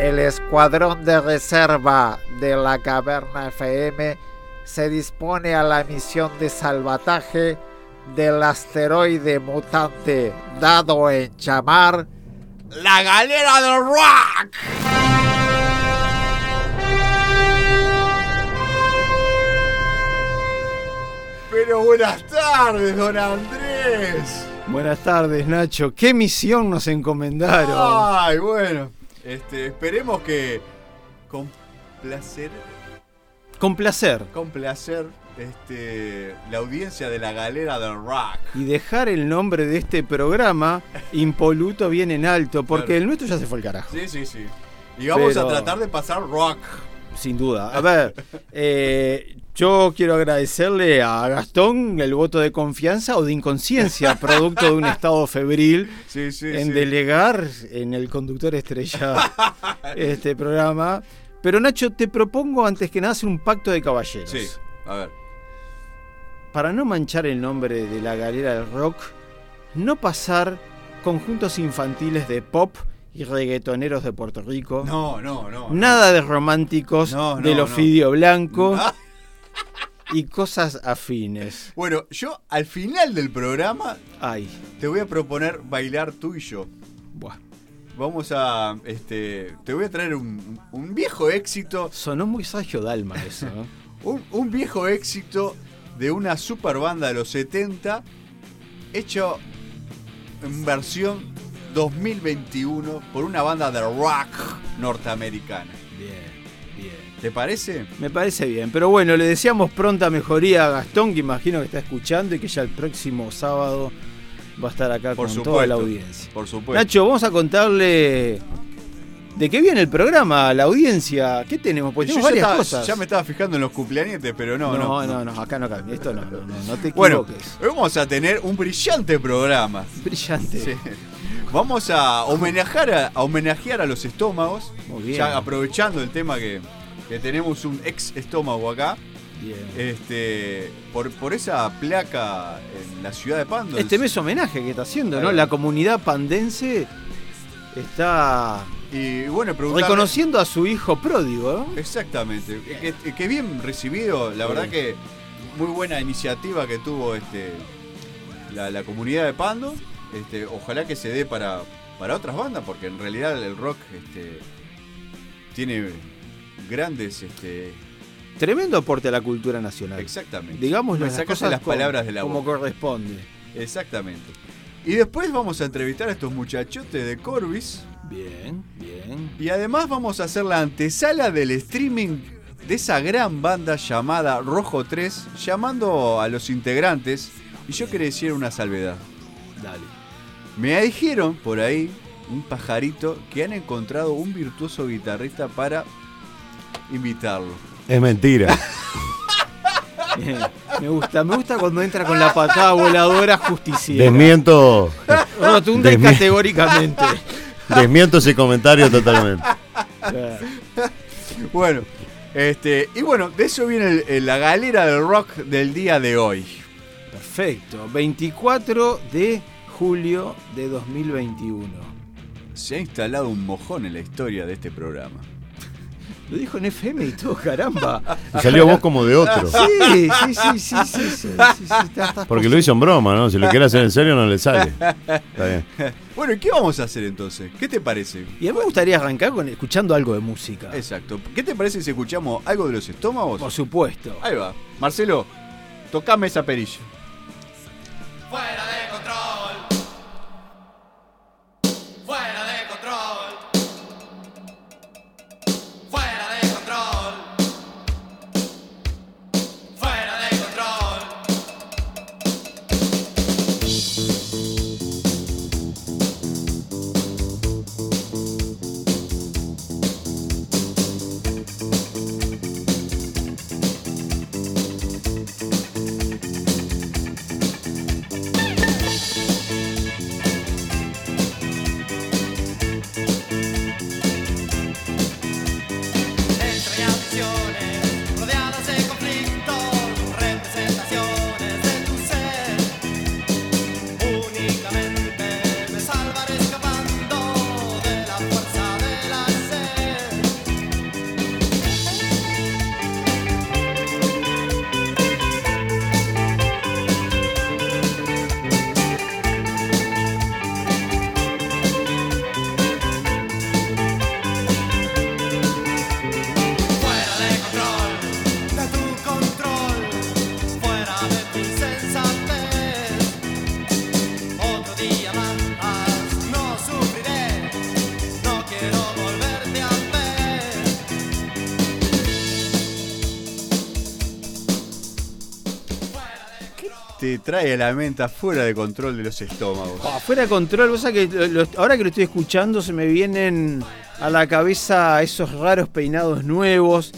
El escuadrón de reserva de la Caverna FM se dispone a la misión de salvataje del asteroide mutante dado en llamar la galera del rock. Pero buenas tardes, don Andrés. Buenas tardes, Nacho. ¿Qué misión nos encomendaron? Ay, bueno. Este, esperemos que con placer, Con placer. con placer, este, la audiencia de la galera del rock. Y dejar el nombre de este programa impoluto bien en alto, porque Claro. el nuestro ya se fue al carajo. Sí, sí, sí. Y vamos Pero- a tratar de pasar rock. Sin duda. A ver, eh, yo quiero agradecerle a Gastón el voto de confianza o de inconsciencia, producto de un estado febril, Sí, sí, en sí. delegar en el conductor estrella este programa. Pero Nacho, te propongo antes que nada hacer un pacto de caballeros. Sí, a ver. Para no manchar el nombre de la galera del rock, no pasar conjuntos infantiles de pop y reggaetoneros de Puerto Rico. No, no, no. Nada de románticos No, no, del. Ofidio Blanco y cosas afines. Bueno, yo al final del programa Ay, te voy a proponer bailar tú y yo. buah. Vamos a, este, te voy a traer un, un viejo éxito, Sonó muy Sergio Dalma eso, ¿no? un, un viejo éxito de una super banda de los 70, hecho en versión 2021 por una banda de rock norteamericana. Bien. ¿Te parece? Me parece bien, pero bueno, le deseamos pronta mejoría a Gastón, que imagino que está escuchando y que ya el próximo sábado va a estar acá Por con supuesto. toda la audiencia. Por supuesto. Nacho, vamos a contarle de qué viene el programa, la audiencia. ¿Qué tenemos? Pues tenemos varias estaba- cosas. ya me estaba fijando en los cumpleaños, pero no, no. no, no, acá no cambia. Esto no, no, no, no te Bueno, equivoques. hoy vamos a tener un brillante programa. Brillante. Sí. Vamos a homenajear a, a homenajear a los estómagos. Muy bien. Ya aprovechando el tema que, que tenemos un ex estómago acá. Bien. Este, por, por esa placa en la ciudad de Pando. Este mes homenaje que está haciendo, ¿no? La comunidad pandense está Y bueno, reconociendo a su hijo pródigo, ¿no? Exactamente. Que, que bien recibido. La verdad que muy buena iniciativa que tuvo este la, la comunidad de Pando. Este, ojalá que se dé para, para otras bandas, porque en realidad el rock este, tiene grandes. Este, Tremendo aporte a la cultura nacional. exactamente. Digamos las cosas las como- palabras de la como corresponde. Exactamente. Y después vamos a entrevistar a estos muchachotes de Corbis. Bien, bien. Y además vamos a hacer la antesala del streaming de esa gran banda llamada Rojo 3, llamando a los integrantes. Y yo quería decir una salvedad. Dale. Me dijeron por ahí, un pajarito, que han encontrado un virtuoso guitarrista para invitarlo. Es mentira. Me gusta, me gusta cuando entra con la patada voladora justiciera. Desmiento, Rotunda y desmi- categóricamente. desmiento ese comentario totalmente. Bueno, este, y bueno, de eso viene el- el- la galera del rock del día de hoy. Perfecto. 24 de julio de 2021. Se ha instalado un mojón en la historia de este programa. Lo dijo en FM y todo, caramba. Y salió vos como de otro. Sí, sí, sí, sí, sí, sí, sí, sí, está- está Porque lo hizo en broma, ¿no? Si lo quiere hacer en serio no le sale. Está bien. Bueno, ¿y qué vamos a hacer entonces? ¿Qué te parece? Y a mí me gustaría arrancar con escuchando algo de música. Exacto. ¿Qué te parece si escuchamos algo de los estómagos? Por supuesto. Ahí va. Marcelo, tocame esa perilla. Fuera de trae a la mente fuera de control de los estómagos. Ah, fuera de control, vos sabés que lo- ahora que lo estoy escuchando se me vienen a la cabeza esos raros peinados nuevos,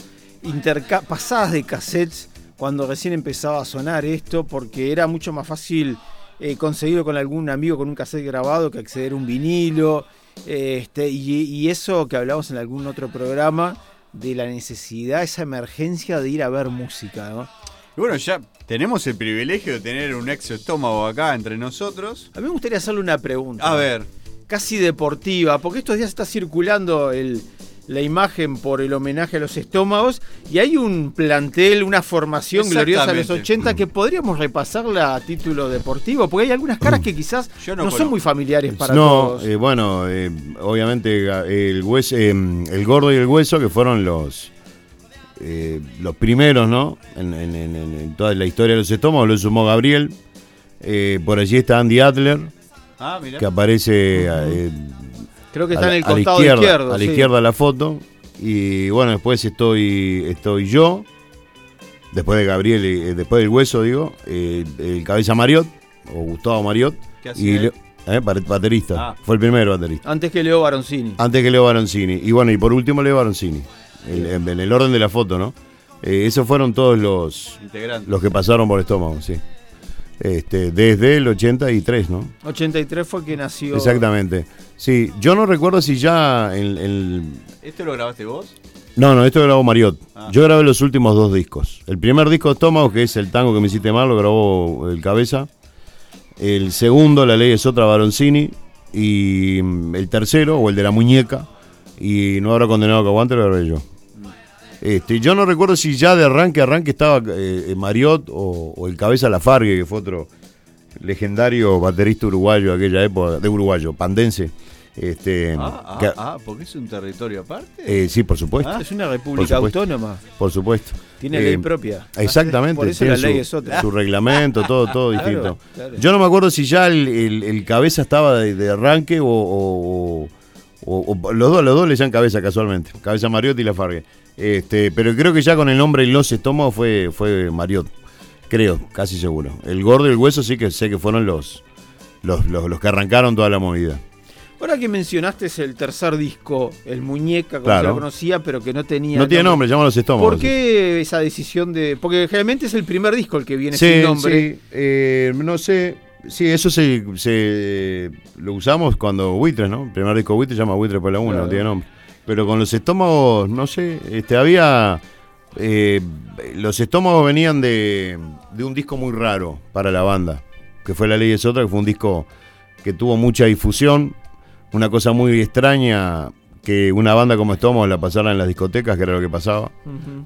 pasadas de cassettes cuando recién empezaba a sonar esto, porque era mucho más fácil eh, conseguirlo con algún amigo con un cassette grabado que acceder a un vinilo, eh, este, y, y eso que hablamos en algún otro programa de la necesidad, esa emergencia de ir a ver música, ¿no? Y bueno, ya tenemos el privilegio de tener un ex estómago acá entre nosotros. A mí me gustaría hacerle una pregunta. A ver, casi deportiva, porque estos días está circulando el- la imagen por el homenaje a los estómagos y hay un plantel, una formación gloriosa de los Exactamente. 80 que podríamos repasarla a título deportivo, porque hay algunas caras que quizás Yo no, no son muy familiares para no, todos. eh, bueno, eh, obviamente ga- el, hueso, eh, el gordo y el hueso que fueron los eh, los primeros, ¿no? En, toda la historia de los estómagos lo sumó Gabriel. Eh, por allí está Andy Adler, ah, mira. que aparece eh, Creo que a está la- en el a la costado izquierda, izquierdo. a la sí. izquierda la foto. Y bueno, después estoy estoy yo, después de Gabriel, y- después del hueso, digo, eh, el cabeza Mariot, o Gustavo Mariot. ¿Qué Y él? Eh, ba- baterista, Ah. fue el primer baterista. Antes que Leo Baroncini. Antes que Leo Baroncini. Y bueno, y por último Leo Baroncini. El- en, en el orden de la foto, ¿no? Eh, esos fueron todos los, los que pasaron por estómago, sí. Este, desde el 83, ¿no? 83 fue que nació. Exactamente. Sí, yo no recuerdo si ya en el... ¿Este lo grabaste vos? No, no, esto lo grabó Mariot. Ah. Yo grabé los últimos dos discos. El primer disco de Estómago, que es el tango que me hiciste mal, lo grabó el Cabeza. El segundo, La Ley es otra, Baroncini. Y mm, el tercero, o el de la muñeca, y No habrá condenado que aguante, lo grabé yo. Este, yo no recuerdo si ya de arranque a arranque estaba eh, eh, Mariot o, o el Cabeza Lafargue, que fue otro legendario baterista uruguayo de aquella época, de uruguayo, pandense. Este, Ah, ah, que- ah, porque es un territorio aparte. eh, sí, por supuesto. Ah, Es una república Por autónoma. Por supuesto. Tiene Eh, ley propia. Exactamente. Por eso tiene la ley su, es otra. Su reglamento, todo, todo Claro, distinto. claro. Yo no me acuerdo si ya el, el- el cabeza estaba de, de arranque o, o- o- o- los dos, los dos le llaman cabeza casualmente. Cabeza Mariot y Lafargue. Este, pero creo que ya con el nombre y los estómagos fue, fue Mariot. Creo, casi seguro. El gordo y el hueso sí que sé que fueron los, los, los, los que arrancaron toda la movida. Ahora que mencionaste es el tercer disco, el Muñeca, como Claro. se lo conocía, pero que no tenía. No tiene nombre, llaman los estómagos. ¿Por qué esa decisión de.? Porque generalmente es el primer disco el que viene Sí, sin nombre. sí, eh, no sé. Sí, eso se, se- lo usamos cuando Buitres, ¿no? El primer disco Buitres se llama Buitres por la 1, Claro. no tiene nombre. Pero con los estómagos, no sé, este había. eh, los estómagos venían de, de un disco muy raro para la banda, que fue La Ley es Otra, que fue un disco que tuvo mucha difusión, una cosa muy extraña que una banda como Estómagos la pasara en las discotecas, que era lo que pasaba.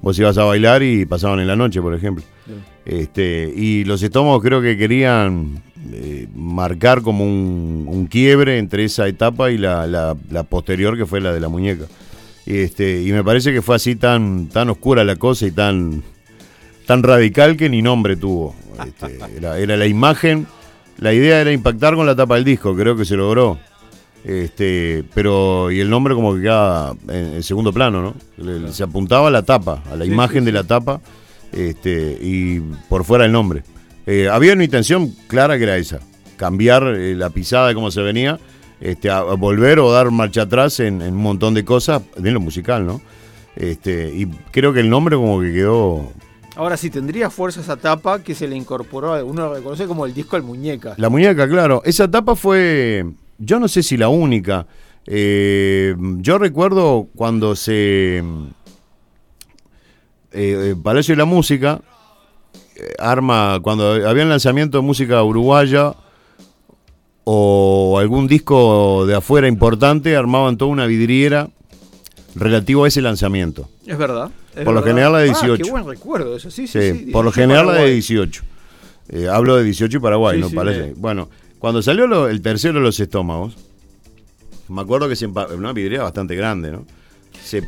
Vos ibas a bailar y pasaban en la noche, por ejemplo. Este, y los estómagos creo que querían eh, marcar como un, un quiebre entre esa etapa y la, la- la posterior que fue la de la muñeca. Este, y me parece que fue así tan, tan oscura la cosa y tan, tan radical que ni nombre tuvo. Este, era, era la imagen, la idea era impactar con la tapa del disco, creo que se logró. Este, pero y el nombre como que queda en, en segundo plano, ¿no? Se apuntaba a la tapa, a la Sí, imagen sí, de la tapa, este, y por fuera el nombre. Eh, había una intención clara que era esa, cambiar eh, la pisada de cómo se venía, este, a, a volver o dar marcha atrás en, en un montón de cosas, en lo musical, ¿no? Este, y creo que el nombre como que quedó. Ahora sí, tendría fuerza esa tapa que se le incorporó, uno lo reconoce como el disco al muñeca. La muñeca, claro. Esa tapa fue, yo no sé si la única. Eh, yo recuerdo cuando se... eh, Palacio de la Música arma, cuando había un lanzamiento de música uruguaya o algún disco de afuera importante, armaban toda una vidriera relativo a ese lanzamiento. Es verdad. es Por lo general la de Ah, 18. qué buen recuerdo eso, sí, sí. Sí, sí, por lo 18 general la de Paraguay. 18. Eh, hablo de 18 y Paraguay, Sí, ¿no? Parece. eh. Bueno, cuando salió lo- el tercero de los estómagos, me acuerdo que se una vidriera bastante grande, ¿no? Se,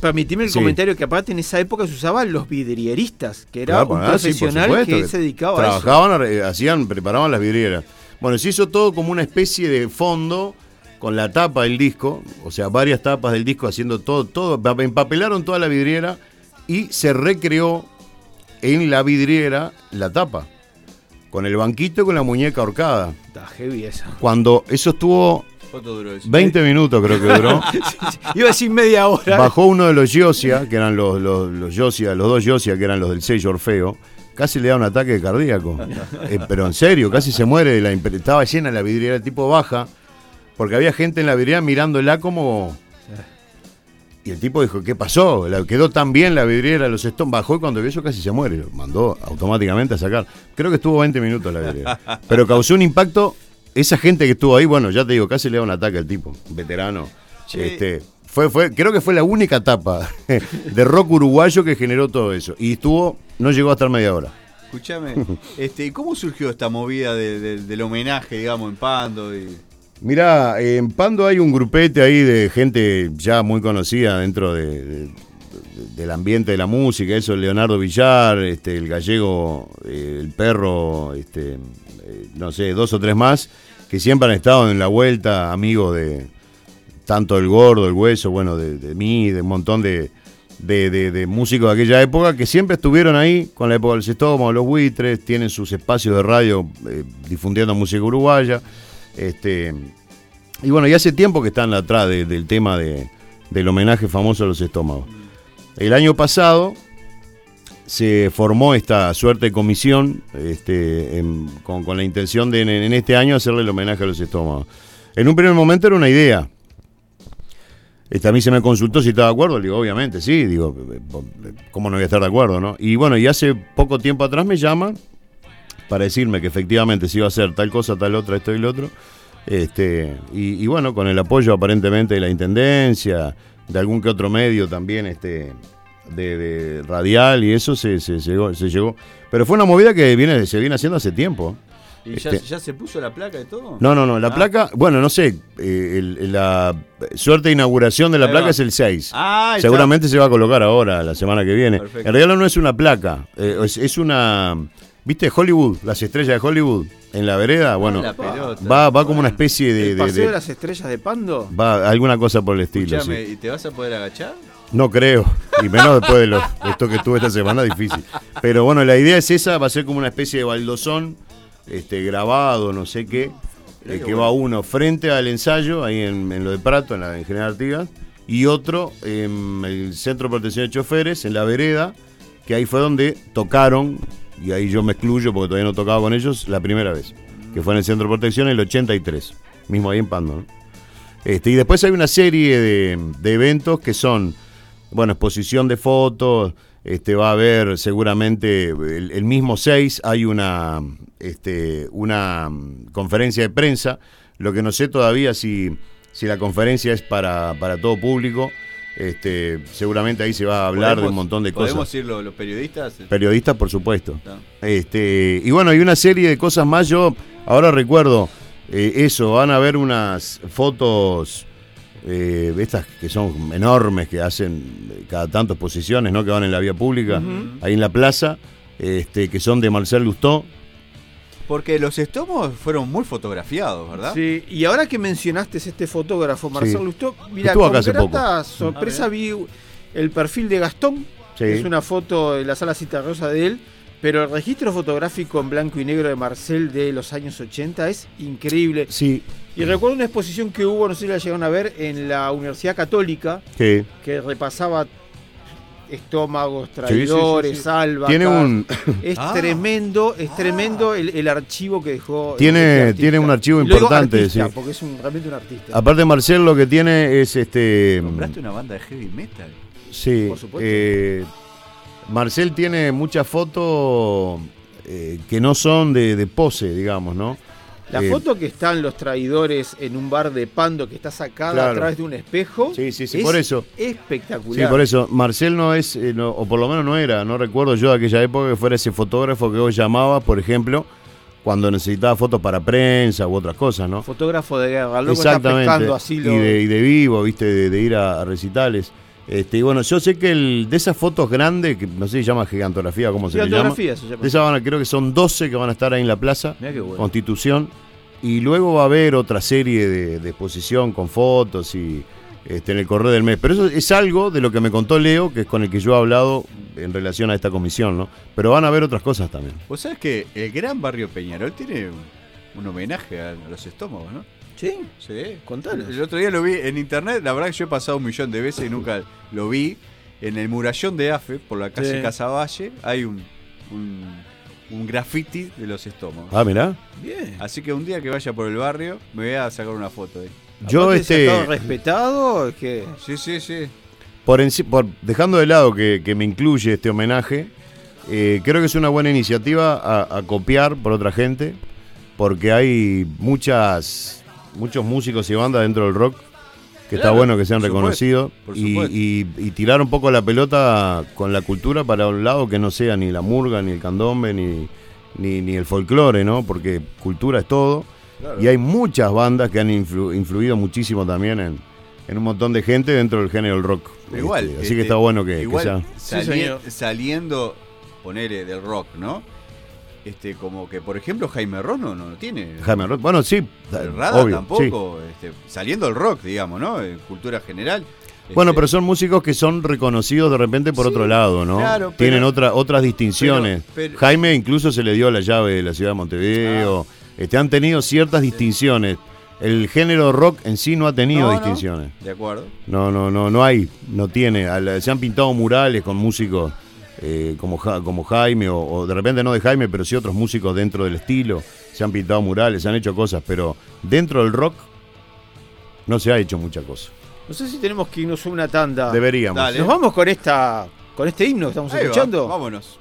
Permitime el Sí. comentario que aparte en esa época se usaban los vidrieristas, que era Claro, un ah, sí, profesional supuesto, que se dedicaba a eso. trabajaban, eh, hacían, preparaban las vidrieras. Bueno, se hizo todo como una especie de fondo con la tapa del disco, o sea, varias tapas del disco haciendo todo, todo, empapelaron toda la vidriera y se recreó en la vidriera la tapa. con el banquito y con la muñeca ahorcada. Está heavy eso. Cuando eso estuvo ¿Cuánto duró eso? 20 minutos creo que duró. Iba a decir media hora. Bajó uno de los Yosia, que eran los, los, los Yosia, los dos Yosia, que eran los del sello Orfeo. Casi le da un ataque cardíaco. Eh, pero en serio, casi se muere. la estaba llena la vidriera, el tipo baja. Porque había gente en la vidriera mirándola como. Y el tipo dijo, ¿qué pasó? La- quedó tan bien la vidriera, los Stones. Bajó y cuando vio eso casi se muere. Lo mandó automáticamente a sacar. Creo que estuvo 20 minutos la vidriera. Pero causó un impacto. Esa gente que estuvo ahí, bueno, ya te digo, casi le da un ataque al tipo. Veterano. Che. Este, fue, fue, creo que fue la única etapa de rock uruguayo que generó todo eso. Y estuvo, no llegó a estar media hora. Escúchame, este, ¿y ¿cómo surgió esta movida de- de- del homenaje, digamos, en Pando? Y... Mirá, en Pando hay un grupete ahí de gente ya muy conocida dentro de- de- del ambiente de la música, eso, Leonardo Villar, este, el gallego, eh, el perro, este, no sé, dos o tres más, que siempre han estado en la vuelta, amigos de tanto el gordo, el hueso, bueno, de, mí, de un montón de, de, de- músicos de aquella época que siempre estuvieron ahí con la época del estómago, los buitres, tienen sus espacios de radio eh, difundiendo música uruguaya. Este, y bueno, y hace tiempo que están atrás de- del tema de- del homenaje famoso a los estómagos. El año pasado se formó esta suerte de comisión este, con, con la intención de en, en este año hacerle el homenaje a los estómagos. En un primer momento era una idea. Este, a mí se me consultó si estaba de acuerdo, le digo, obviamente, sí, digo, ¿cómo no voy a estar de acuerdo, no? Y bueno, y hace poco tiempo atrás me llaman para decirme que efectivamente se iba a hacer tal cosa, tal otra, esto y lo otro. Este, y, y bueno, con el apoyo aparentemente de la Intendencia, de algún que otro medio también, este, de, de radial y eso se, se llegó, se llegó. Pero fue una movida que viene, se viene haciendo hace tiempo. ¿Y ya, Este- ya se puso la placa de todo? No, no, no, la Ah. placa, bueno, no sé, eh, el- el- la suerte de inauguración de la placa es el 6. Ah, está. Seguramente se va a colocar ahora, la semana que viene. Perfecto. En realidad no es una placa, eh, es, es una, ¿viste Hollywood? Las estrellas de Hollywood en la vereda, bueno, Ah, la pelota. va, va como una especie de... ¿El de- paseo de- de las estrellas de Pando? Va alguna cosa por el estilo, sí. ¿y te vas a poder agachar? No creo, y menos después de, lo- de esto que tuve esta semana, difícil. Pero bueno, la idea es esa, va a ser como una especie de baldosón, este, grabado, no sé qué, eh, que va uno frente al ensayo, ahí en, en lo de Prato, en la en General Artigas, y otro en el Centro de Protección de Choferes, en la vereda, que ahí fue donde tocaron, y ahí yo me excluyo porque todavía no tocaba con ellos, la primera vez, que fue en el Centro de Protección en el 83, mismo ahí en Pando, ¿no? Este, y después hay una serie de, de eventos que son, bueno, exposición de fotos, este, va a haber seguramente el, el mismo 6, hay una, este, una conferencia de prensa, lo que no sé todavía si, si la conferencia es para, para todo público, este, seguramente ahí se va a hablar de un ¿Podemos- montón de ¿Podemos cosas. ir los, los periodistas? Periodistas, por supuesto. Este, y bueno, hay una serie de cosas más. Yo ahora recuerdo eh, eso, van a ver unas fotos, eh, estas que son enormes, que hacen eh, cada tanto exposiciones, ¿no? Que van en la vía pública, ahí en la plaza, este, que son de Marcel Lustó. Porque los estómagos fueron muy fotografiados, ¿verdad? Sí, y ahora que mencionaste este fotógrafo, Marcelo Sí. Lustó, mira, Estuvo con acá hace grata sorpresa Ah, vi el perfil de Gastón, Sí. es una foto de la sala Cita Rosa de él, pero el registro fotográfico en blanco y negro de Marcel de los años 80 es increíble. Sí, Y recuerdo una exposición que hubo, no sé si la llegaron a ver, en la Universidad Católica, que que repasaba estómagos, sí, traidores, sí. tiene un, Es Ah. tremendo, es tremendo el, el archivo que dejó. Tiene- este tiene un archivo importante, artista, sí. Porque es un, realmente un artista. aparte Marcel lo que tiene es este... ¿Compraste una banda de heavy metal? Sí, Por supuesto. eh, Marcel tiene muchas fotos eh, que no son de, de pose, digamos, ¿no? La Eh, foto que están los traidores en un bar de Pando que está sacada Claro. a través de un espejo. Sí, sí, sí, es por eso. Espectacular. Sí, por eso. Marcel no es, eh, no- o por lo menos no era, no recuerdo yo de aquella época que fuera ese fotógrafo que vos llamabas, por ejemplo, cuando necesitaba fotos para prensa u otras cosas, ¿no? Fotógrafo de guerra, loco está Exactamente. pescando así lo- y, de, y de vivo, viste, de, de ir a, a recitales. Este, y bueno, yo sé que el, de esas fotos grandes, que no sé si se llama gigantografía, ¿cómo se? Gigantografía se llama. De esas van a- creo que son 12 que van a estar ahí en la plaza, Mirá qué bueno. Constitución. Y luego va a haber otra serie de, de exposición con fotos y este, en el correo del mes. Pero eso es algo de lo que me contó Leo, que es con el que yo he hablado en relación a esta comisión, ¿no? Pero van a haber otras cosas también. Vos sabés que el gran barrio Peñarol tiene un, un homenaje a los estómagos, ¿no? ¿Sí? Sí. Contanos. El otro día lo vi en internet, la verdad que yo he pasado un millón de veces y nunca lo vi. En el murallón de AFE, por la calle Sí. Casavalle, hay un, un, un graffiti de los estómagos. Ah, mirá. Bien. Así que un día que vaya por el barrio, me voy a sacar una foto ahí. Yo Aparte, este respetado, es que. Sí, sí, sí. por, enci- por dejando de lado que, que me incluye este homenaje, eh, creo que es una buena iniciativa a, a copiar por otra gente, porque hay muchas muchos músicos y bandas dentro del rock que está bueno que sean reconocidos por y, supuesto. y- y tirar un poco la pelota con la cultura para un lado que no sea ni la murga, ni el candombe, ni, ni, ni el folclore, ¿no? Porque cultura es todo. Y hay muchas bandas que han influ- influido muchísimo también en, en un montón de gente dentro del género del rock. Igual. Este, así este, que está bueno que, que igual sea. sali- Sí, señor. saliendo, ponele, del rock, ¿no? Este, como que, por ejemplo, Jaime Rono no lo tiene. Jaime Ross. Bueno, sí, Rada obvio, tampoco, este, saliendo del rock, digamos, ¿no? En cultura general. Bueno, Este, pero son músicos que son reconocidos de repente por Sí, otro lado, ¿no? claro, pero- Tienen otra, otras distinciones. pero- pero- Jaime incluso se le dio la llave de la ciudad de Montevideo. Este, han tenido ciertas distinciones. El género rock en sí no ha tenido No, no. distinciones. De acuerdo. No, no, no, no hay, no tiene. Se han pintado murales con músicos eh, como, Ja- como Jaime, o, o de repente no de Jaime, pero sí otros músicos dentro del estilo. Se han pintado murales, se han hecho cosas, pero dentro del rock no se ha hecho mucha cosa. No sé si tenemos que irnos a una tanda. Deberíamos. Dale. Nos vamos con esta. con este himno que estamos Ahí va, escuchando. vámonos.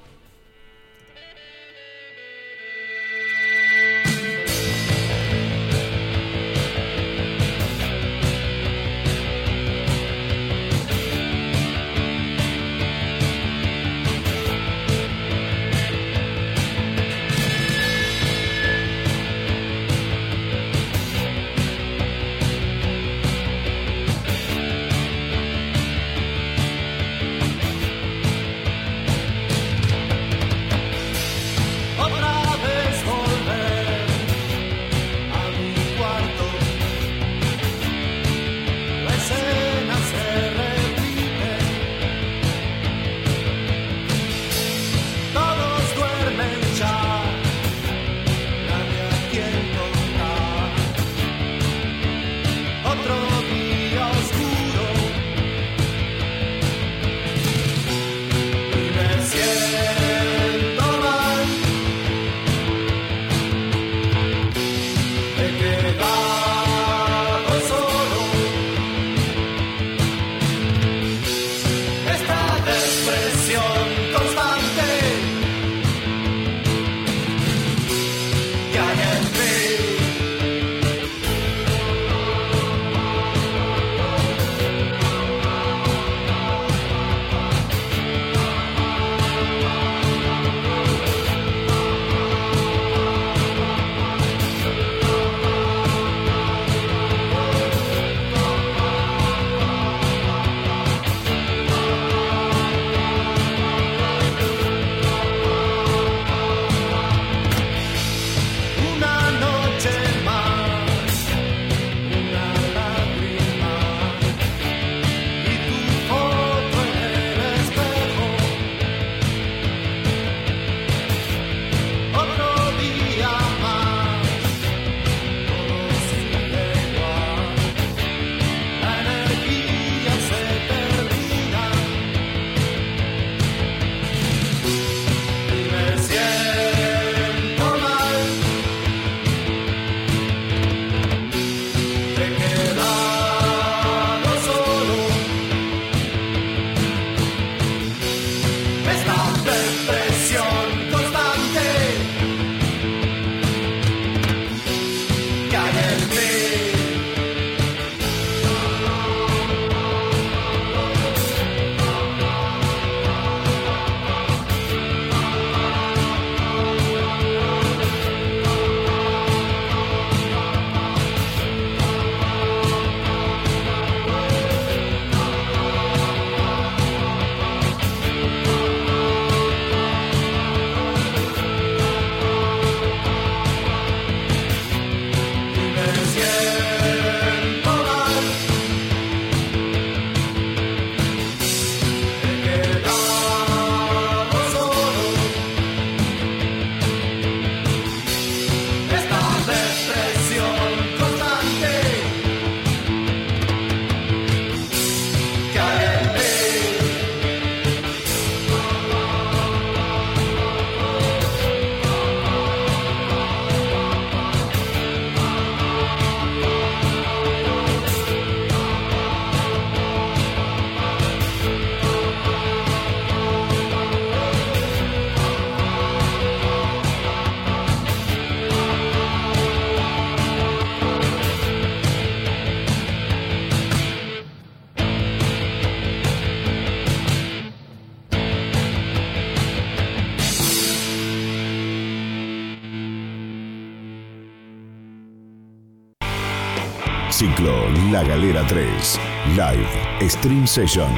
La Galera 3. Live Stream Session.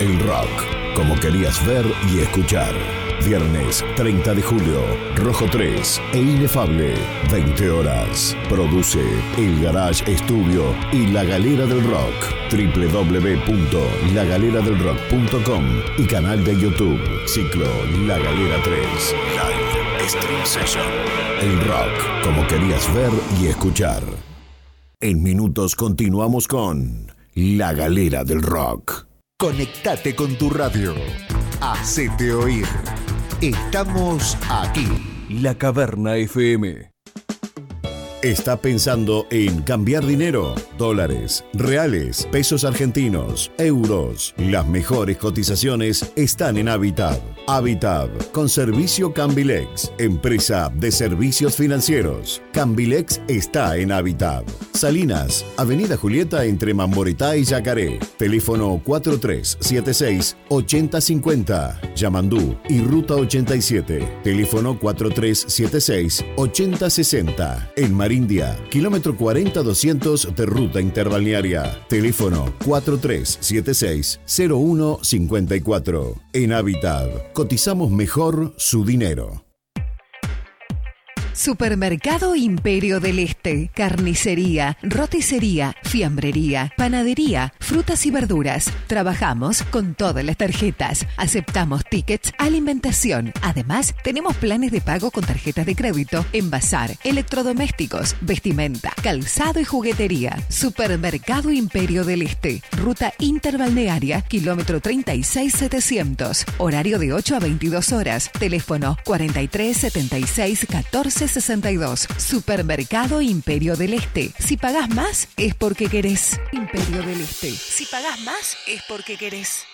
El rock, como querías ver y escuchar. Viernes 30 de julio, Rojo 3 e Inefable, 20 horas. Produce El Garage Estudio y La Galera del Rock. www.lagaleradelrock.com y canal de YouTube. Ciclo La Galera 3. Live Stream Session. El rock, como querías ver y escuchar. En minutos continuamos con La Galera del Rock. Conectate con tu radio. Hacete oír. Estamos aquí. La Caverna FM. ¿Está pensando en cambiar dinero? Dólares, reales, pesos argentinos, euros. Las mejores cotizaciones están en Habitat. Habitat, con servicio Cambilex, empresa de servicios financieros. Cambilex está en Habitat. Salinas, Avenida Julieta entre Mamboretá y Yacaré. Teléfono 4376-8050. Yamandú y Ruta 87. Teléfono 4376-8060. En Marindia, kilómetro 40-200 de Ruta Interbalnearia. Teléfono 4376-0154. En Habitat, cotizamos mejor su dinero. Supermercado Imperio del Este, carnicería, roticería, fiambrería, panadería, frutas y verduras. Trabajamos con todas las tarjetas. Aceptamos tickets, alimentación. Además, tenemos planes de pago con tarjetas de crédito, envasar, electrodomésticos, vestimenta, calzado y juguetería. Supermercado Imperio del Este, ruta interbalnearia, kilómetro 36700. Horario de 8 a 22 horas. Teléfono 43 76 14 62. Supermercado Imperio del Este. Si pagás más, es porque querés. Imperio del Este. Si pagás más, es porque querés.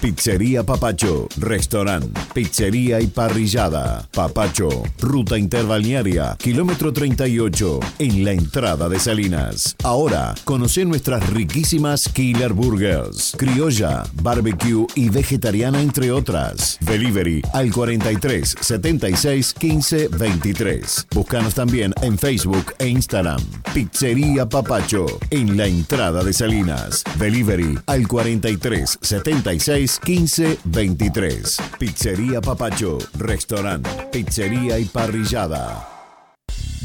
Pizzería Papacho, restaurante, pizzería y parrillada. Papacho, ruta interbalnearia, kilómetro 38, en la entrada de Salinas. Ahora, conoce nuestras riquísimas Killer Burgers, criolla, barbecue y vegetariana, entre otras. Delivery al 43 76 15 23. Búscanos también en Facebook e Instagram. Pizzería Papacho, en la entrada de Salinas. Delivery al 43 76 15 23. Pizzería Papacho, restaurante, pizzería y parrillada.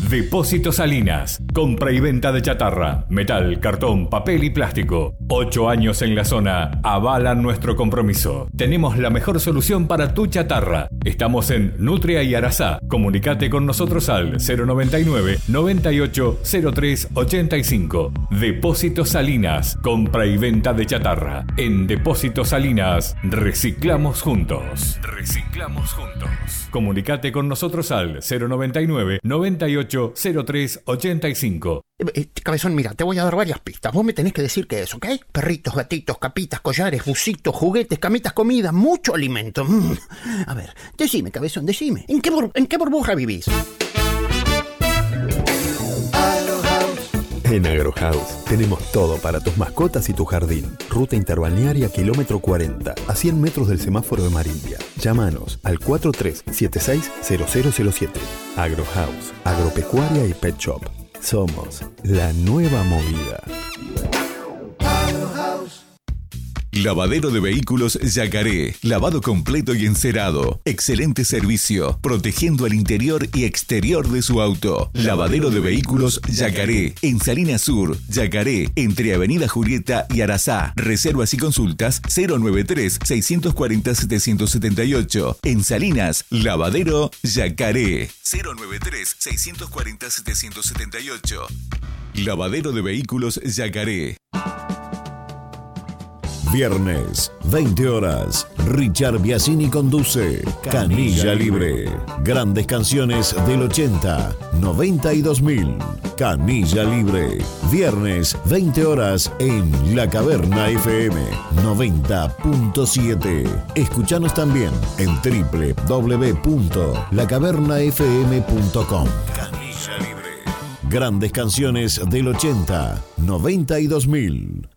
Depósito Salinas. Compra y venta de chatarra, metal, cartón, papel y plástico. Ocho años en la zona avalan nuestro compromiso. Tenemos la mejor solución para tu chatarra. Estamos en Nutria y Arasá. Comunicate con nosotros al 099 98 03 85. Depósito Salinas. Compra y venta de chatarra. En Depósito Salinas reciclamos juntos. Reciclamos juntos. Comunicate con nosotros al 099 98 03 85. Eh, eh, cabezón, mira, te voy a dar varias pistas. Vos me tenés que decir qué es, ¿ok? Perritos, gatitos, capitas, collares, busitos, juguetes, camitas, comida, mucho alimento. Mm. A ver, decime, cabezón, decime. ¿En qué, bur- en qué burbuja vivís? En AgroHouse tenemos todo para tus mascotas y tu jardín. Ruta interbalnearia kilómetro 40, a 100 metros del semáforo de Marindia. Llámanos al 4376-0007. AgroHouse, agropecuaria y pet shop. Somos la nueva movida. Lavadero de vehículos Yacaré. Lavado completo y encerado. Excelente servicio. Protegiendo el interior y exterior de su auto. Lavadero de vehículos Yacaré. En Salinas Sur, Yacaré. Entre Avenida Julieta y Arasá. Reservas y consultas 093-640-778. En Salinas, Lavadero Yacaré. 093-640-778. Lavadero de vehículos Yacaré. Viernes, 20 horas. Richard Biasini conduce Canilla Libre. Grandes canciones del 80, 90 y 2000. Canilla Libre. Viernes, 20 horas en La Caverna FM 90.7. Escuchanos también en www.lacavernafm.com. Canilla Libre. Grandes canciones del 80, 90 y 2000.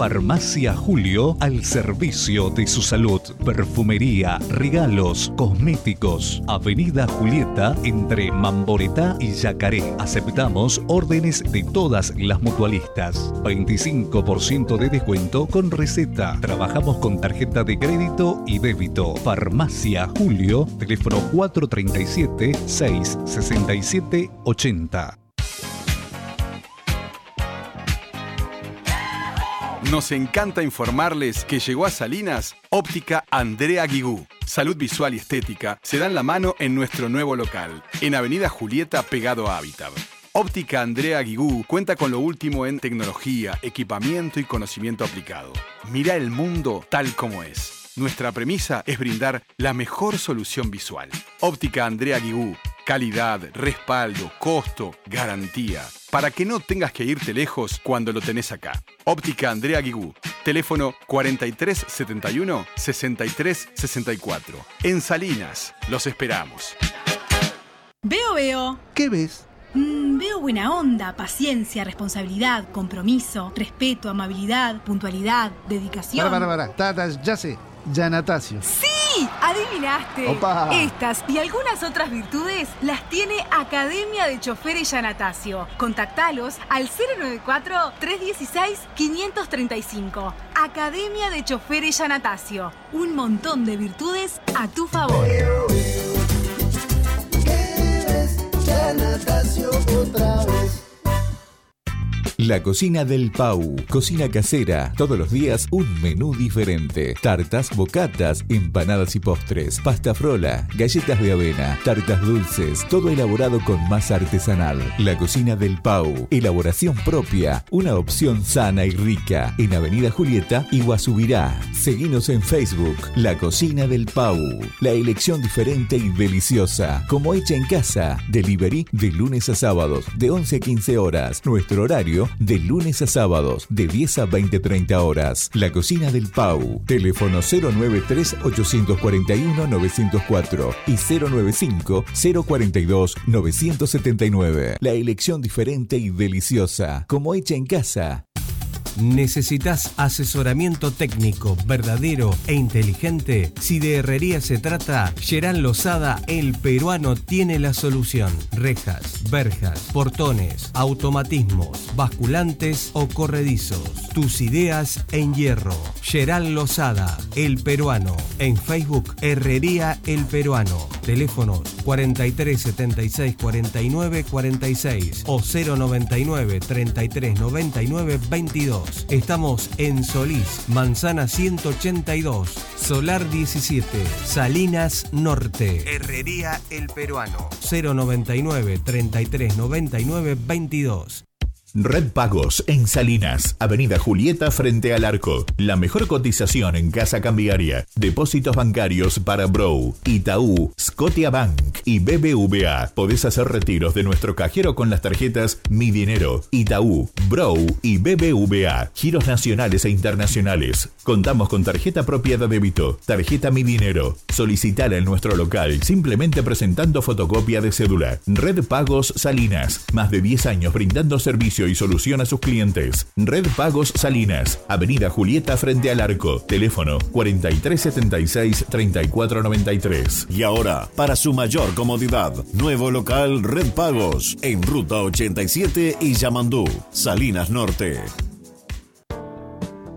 Farmacia Julio al servicio de su salud. Perfumería, regalos, cosméticos. Avenida Julieta entre Mamboretá y Yacaré. Aceptamos órdenes de todas las mutualistas. 25% de descuento con receta. Trabajamos con tarjeta de crédito y débito. Farmacia Julio, teléfono 437 667 80. Nos encanta informarles que llegó a Salinas Óptica Andrea Guigú. Salud visual y estética se dan la mano en nuestro nuevo local, en Avenida Julieta pegado a Habitat. Óptica Andrea Guigú cuenta con lo último en tecnología, equipamiento y conocimiento aplicado. Mira el mundo tal como es. Nuestra premisa es brindar la mejor solución visual. Óptica Andrea Guigú. Calidad, respaldo, costo, garantía. Para que no tengas que irte lejos cuando lo tenés acá. Óptica Andrea Guigú. Teléfono 4371-6364. En Salinas. Los esperamos. Veo, veo. ¿Qué ves? Mm, veo buena onda, paciencia, responsabilidad, compromiso, respeto, amabilidad, puntualidad, dedicación. Para, para, para. Ta, ta, ya sé. Yanatacio. ¡Sí! ¡Adivinaste! Opa. Estas y algunas otras virtudes las tiene Academia de Choferes Yanatacio. Contactalos al 094-316-535. Academia de Choferes Yanatacio. Un montón de virtudes a tu favor. otra vez. La cocina del Pau. Cocina casera. Todos los días un menú diferente. Tartas, bocatas, empanadas y postres. Pasta frola, galletas de avena, tartas dulces. Todo elaborado con masa artesanal. La cocina del Pau. Elaboración propia. Una opción sana y rica. En Avenida Julieta y Guasubirá. Seguinos en Facebook. La cocina del Pau. La elección diferente y deliciosa. Como hecha en casa. Delivery de lunes a sábados. De 11 a 15 horas. Nuestro horario de lunes a sábados de 10 a 20-30 horas. La cocina del Pau. Teléfono 093-841-904 y 095-042-979. La elección diferente y deliciosa, como hecha en casa. ¿Necesitas asesoramiento técnico verdadero e inteligente? Si de herrería se trata, Gerán Lozada, el peruano, tiene la solución. Rejas, verjas, portones, automatismos, basculantes o corredizos. Tus ideas en hierro. Gerán Lozada, el peruano. En Facebook, Herrería El Peruano. Teléfonos 43 76 49 46 o 099 33 99 22. Estamos en Solís, Manzana 182, Solar 17, Salinas Norte. Herrería El Peruano. 099 33 99 22. Red Pagos en Salinas, Avenida Julieta frente al arco. La mejor cotización en casa cambiaria. Depósitos bancarios para Bro, Itaú, Scotiabank y BBVA. Podés hacer retiros de nuestro cajero con las tarjetas Mi Dinero, Itaú, Bro y BBVA. Giros nacionales e internacionales. Contamos con tarjeta propia de débito, tarjeta Mi Dinero. Solicitala en nuestro local simplemente presentando fotocopia de cédula. Red Pagos Salinas. Más de 10 años brindando y solución a sus clientes. Red Pagos Salinas, Avenida Julieta frente al arco. Teléfono 4376-3493. Y ahora, para su mayor comodidad, nuevo local Red Pagos en Ruta 87 y Yamandú, Salinas Norte.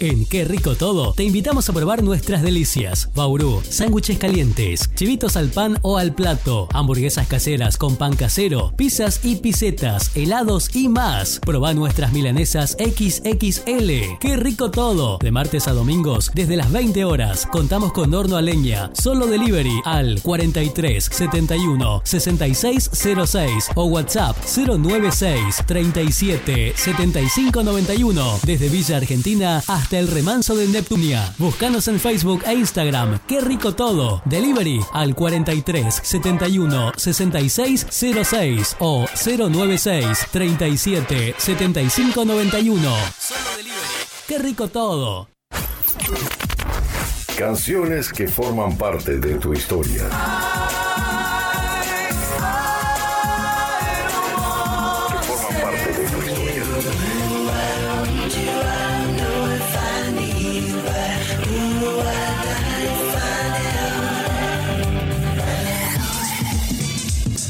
En Qué Rico Todo te invitamos a probar nuestras delicias. Bauru, sándwiches calientes, chivitos al pan o al plato, hamburguesas caseras con pan casero, pizzas y pisetas, helados y más. Probá nuestras milanesas XXL. Qué Rico Todo. De martes a domingos desde las 20 horas. Contamos con horno a leña. Solo delivery al 43 71 66 06 o WhatsApp 096 37 75 91 desde Villa Argentina hasta el remanso de Neptunia. Búscanos en Facebook e Instagram. Qué rico todo. Delivery al 43 71 66 06 o 096 37 75 91. Solo delivery. Qué rico todo. Canciones que forman parte de tu historia.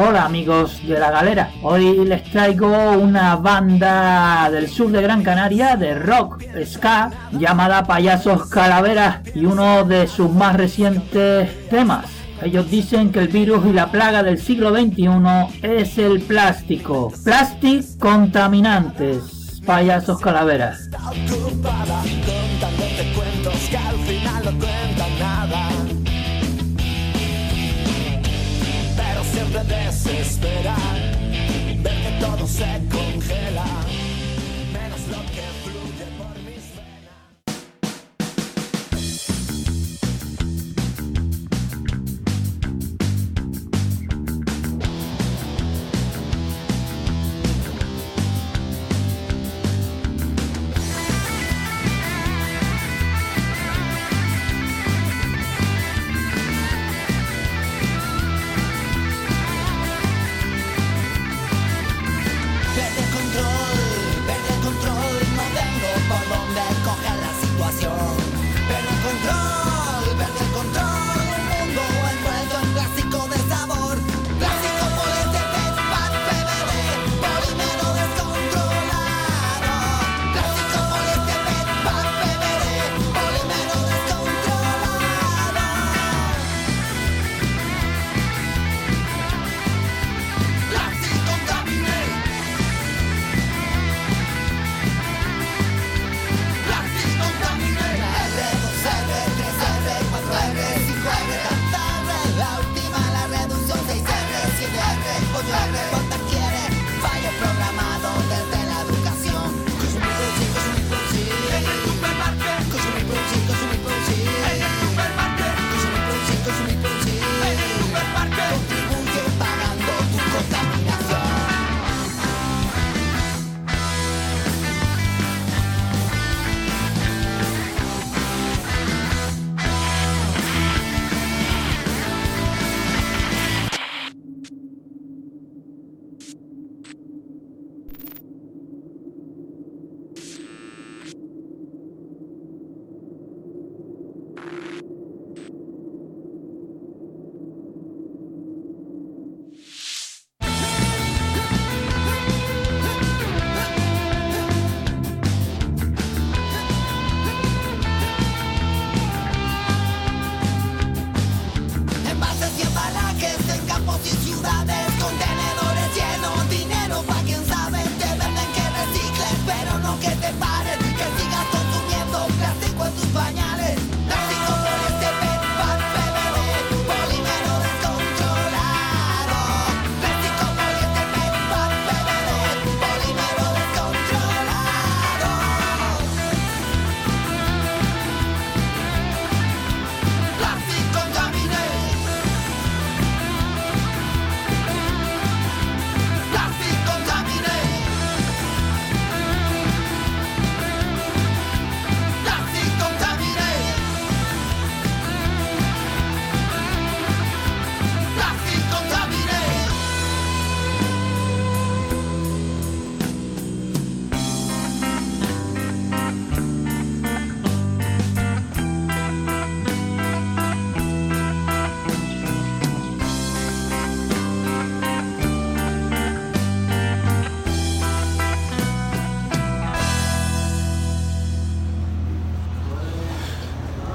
Hola amigos de la galera, hoy les traigo una banda del sur de Gran Canaria de rock ska llamada Payasos Calaveras y uno de sus más recientes temas. Ellos dicen que el virus y la plaga del siglo XXI es el plástico. Plastic contaminantes. Payasos Calaveras. Desesperar, ver que todo se congela,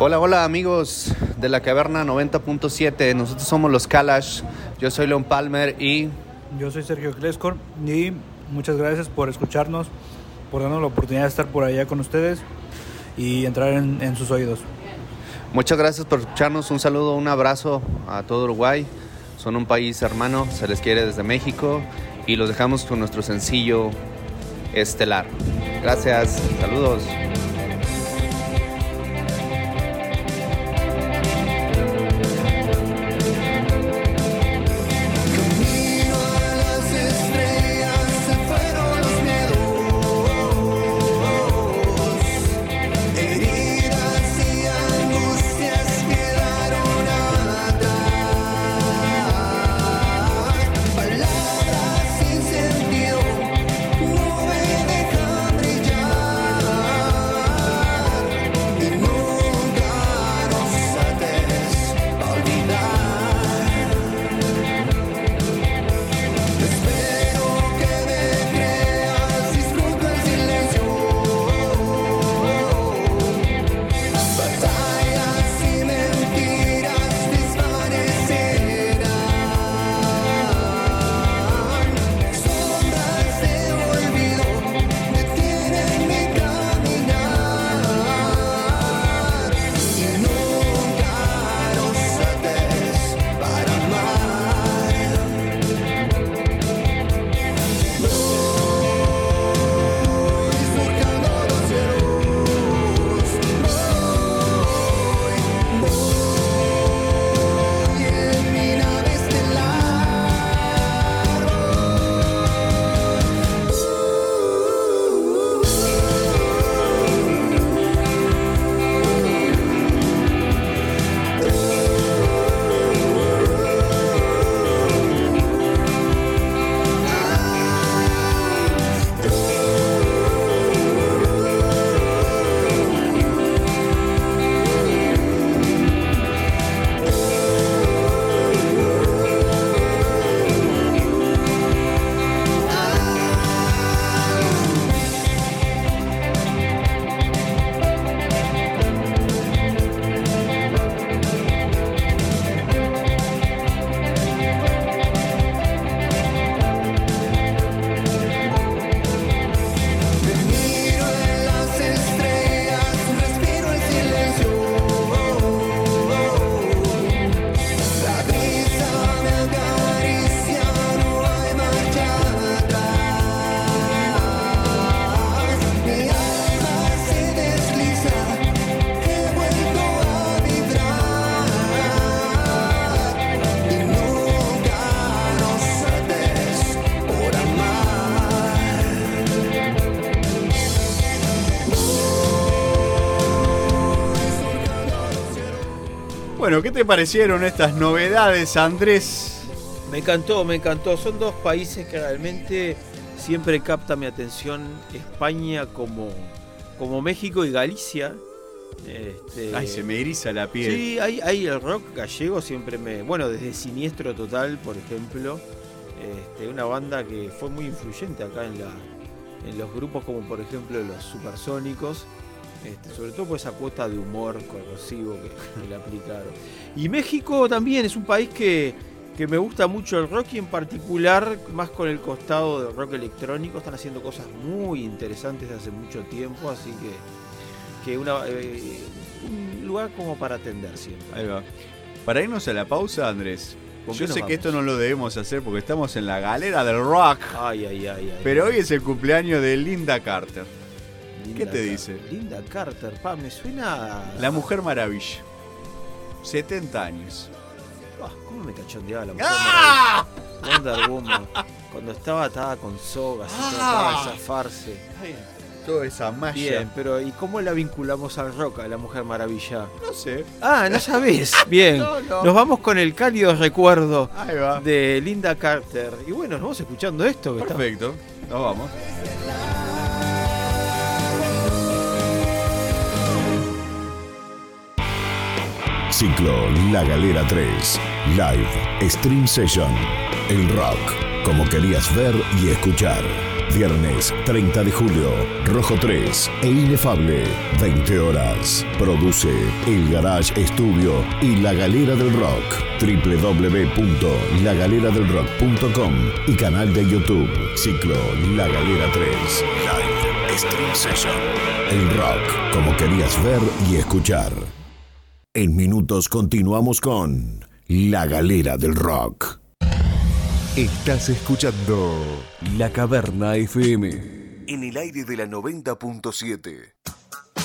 Hola, hola amigos de la caverna 90.7. Nosotros somos los Kalash. Yo soy Leon Palmer y Yo soy Sergio Clescor y muchas gracias por escucharnos, por darnos la oportunidad de estar por allá con ustedes y entrar en, en sus oídos. muchas gracias por escucharnos. Un saludo, un abrazo a todo Uruguay. Son un país hermano, se les quiere desde México y los dejamos con nuestro sencillo estelar. Gracias, saludos. ¿Qué te parecieron estas novedades, Andrés? Me encantó, me encantó. Son dos países que realmente siempre capta mi atención. España como, como México y Galicia. Este, Ay, se me eriza la piel. Sí, hay, hay el rock gallego siempre me. Bueno, desde Siniestro Total, por ejemplo. Este, una banda que fue muy influyente acá en, la, en los grupos, como por ejemplo los Supersónicos. Este, sobre todo por esa cuota de humor corrosivo que, que le aplicaron. Y México también es un país que, que me gusta mucho el rock y en particular más con el costado del rock electrónico. Están haciendo cosas muy interesantes desde hace mucho tiempo, así que, que una, eh, un lugar como para atender siempre. Ahí va. Para irnos a la pausa, Andrés. ¿Con Yo sé que esto no lo debemos hacer porque estamos en la galera del rock. Ay, ay, ay, ay. Pero hoy es el cumpleaños de Linda Carter. Linda ¿Qué te Car- dice? Linda Carter, pa, me suena. a- La Mujer Maravilla. 70 años. Ah, ¿Cómo me cachondeaba la mujer ¡Ah! maravilla? Wonder Woman. Cuando estaba atada con sogas y ¡Ah! trataba de zafarse. Toda esa malla. Bien, pero ¿y cómo la vinculamos al rock, a la Mujer Maravilla? No sé. Ah, no sabés. Bien. No, no. Nos vamos con el cálido recuerdo de Linda Carter. Y bueno, nos vamos escuchando esto. Que está- Perfecto. Nos vamos. Ciclo La Galera 3. Live Stream Session. El rock, como querías ver y escuchar. Viernes 30 de julio, Rojo 3 e Inefable, 20 horas. Produce El Garage Estudio y La Galera del Rock. www.lagaleradelrock.com y canal de YouTube. Ciclo La Galera 3. Live Stream Session. El rock como querías ver y escuchar. En minutos continuamos con La Galera del Rock. Estás escuchando La Caverna FM. en el aire de la 90.7.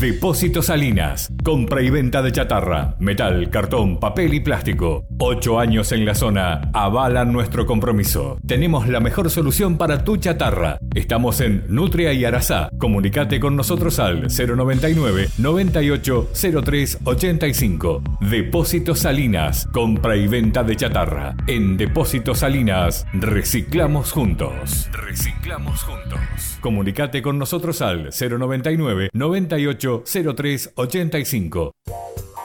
Depósito Salinas. Compra y venta de chatarra, metal, cartón, papel y plástico. Ocho años en la zona avalan nuestro compromiso. Tenemos la mejor solución para tu chatarra. Estamos en Nutria y Arasá. Comunicate con nosotros al 099 98 03 85. Depósito Salinas. Compra y venta de chatarra. En Depósito Salinas reciclamos juntos. Reciclamos juntos. Comunicate con nosotros al 099 98 03 85.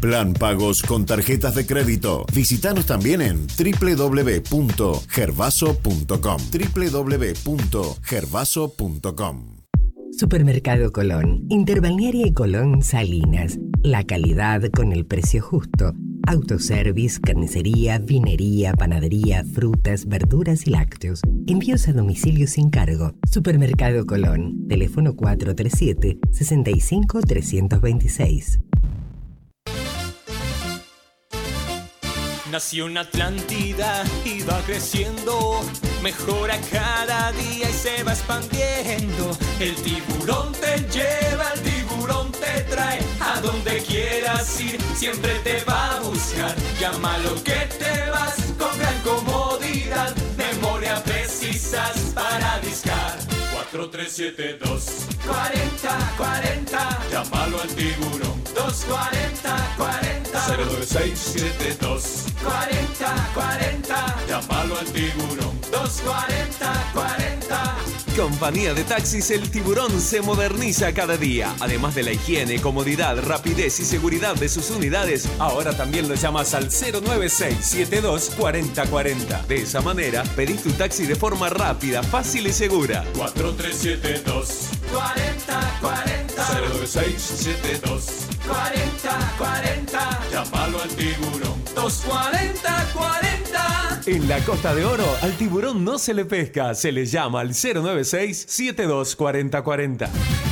Plan pagos con tarjetas de crédito. Visítanos también en www.gervaso.com. www.gervaso.com. Supermercado Colón, Interbalnearia y Colón Salinas. La calidad con el precio justo. Autoservice, carnicería, vinería, panadería, frutas, verduras y lácteos. Envíos a domicilio sin cargo. Supermercado Colón. Teléfono 437 65 Nació una Atlántida y va creciendo, mejora cada día y se va expandiendo. El tiburón te lleva, el tiburón te trae, a donde quieras ir, siempre te va a buscar. Llámalo que te vas con gran comodidad, memoria precisas para discar. 4372 40 40 Llámalo al tiburón. 240 40 09672 40 40 Llámalo al tiburón. 240 40 Compañía de taxis El Tiburón se moderniza cada día. Además de la higiene, comodidad, rapidez y seguridad de sus unidades, ahora también lo llamas al 09672 4040. De esa manera, pedís tu taxi de forma rápida, fácil y segura. 4372 40 40 09672 40 40 Llámalo al tiburón 240 40 En la Costa de Oro, al tiburón no se le pesca, se le llama al 096 72 4040.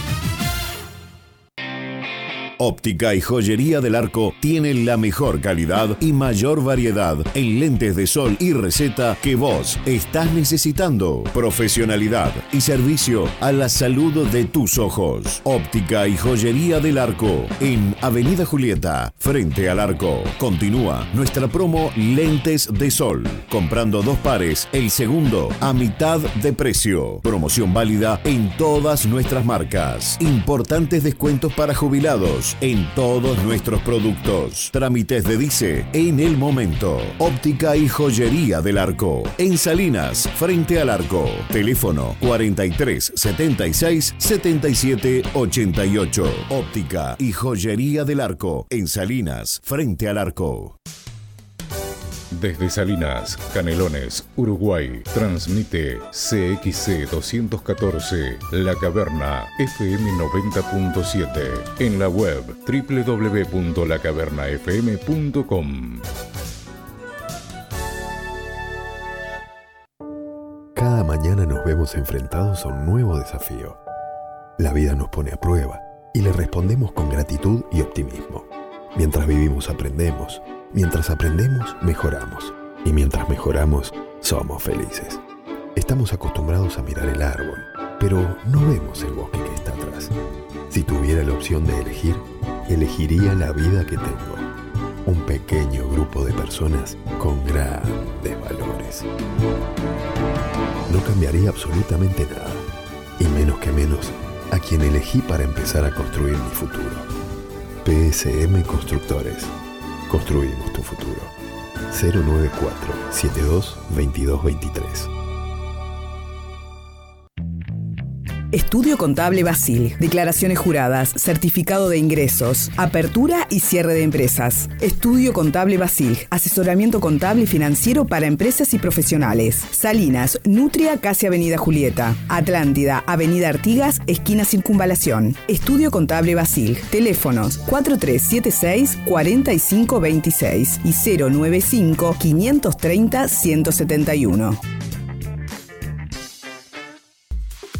Óptica y Joyería del Arco tiene la mejor calidad y mayor variedad en lentes de sol y receta que vos estás necesitando. Profesionalidad y servicio a la salud de tus ojos. Óptica y Joyería del Arco en Avenida Julieta, frente al arco. Continúa nuestra promo Lentes de Sol. Comprando dos pares, el segundo a mitad de precio. Promoción válida en todas nuestras marcas. Importantes descuentos para jubilados en todos nuestros productos. Trámites de Dice en el momento. Óptica y Joyería del Arco. En Salinas, frente al arco. Teléfono 43 76 77 88. Óptica y Joyería del Arco. En Salinas, frente al arco. Desde Salinas, Canelones, Uruguay, transmite CXC 214, La Caverna, FM 90.7, en la web www.lacavernafm.com. Cada mañana nos vemos enfrentados a un nuevo desafío. La vida nos pone a prueba y le respondemos con gratitud y optimismo. Mientras vivimos aprendemos, mientras aprendemos mejoramos y mientras mejoramos somos felices. Estamos acostumbrados a mirar el árbol, pero no vemos el bosque que está atrás. Si tuviera la opción de elegir, elegiría la vida que tengo. Un pequeño grupo de personas con grandes valores. No cambiaría absolutamente nada, y menos que menos a quien elegí para empezar a construir mi futuro. PSM Constructores. Construimos tu futuro. 094 72 22 23. Estudio Contable Basil. Declaraciones juradas, certificado de ingresos, apertura y cierre de empresas. Estudio Contable Basil. Asesoramiento contable y financiero para empresas y profesionales. Salinas, Nutria, casi Avenida Julieta. Atlántida, Avenida Artigas, esquina Circunvalación. Estudio Contable Basil. Teléfonos 4376-4526 y 095-530-171.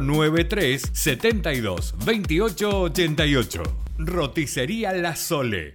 093 72 28 88. Roticería La Sole.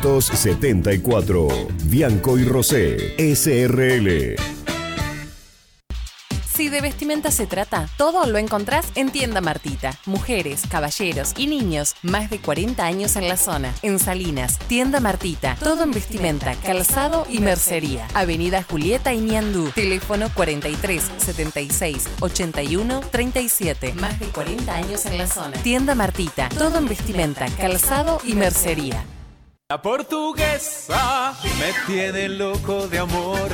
274. Bianco y Rosé, SRL. Si de vestimenta se trata, todo lo encontrás en Tienda Martita. Mujeres, caballeros y niños, más de 40 años en la zona. En Salinas, Tienda Martita. Todo en vestimenta, calzado y mercería. Avenida Julieta y Niandú. Teléfono 43 76 81 37. Más de 40 años en la zona. Tienda Martita. Todo en vestimenta, calzado y mercería. La portuguesa me tiene loco de amor.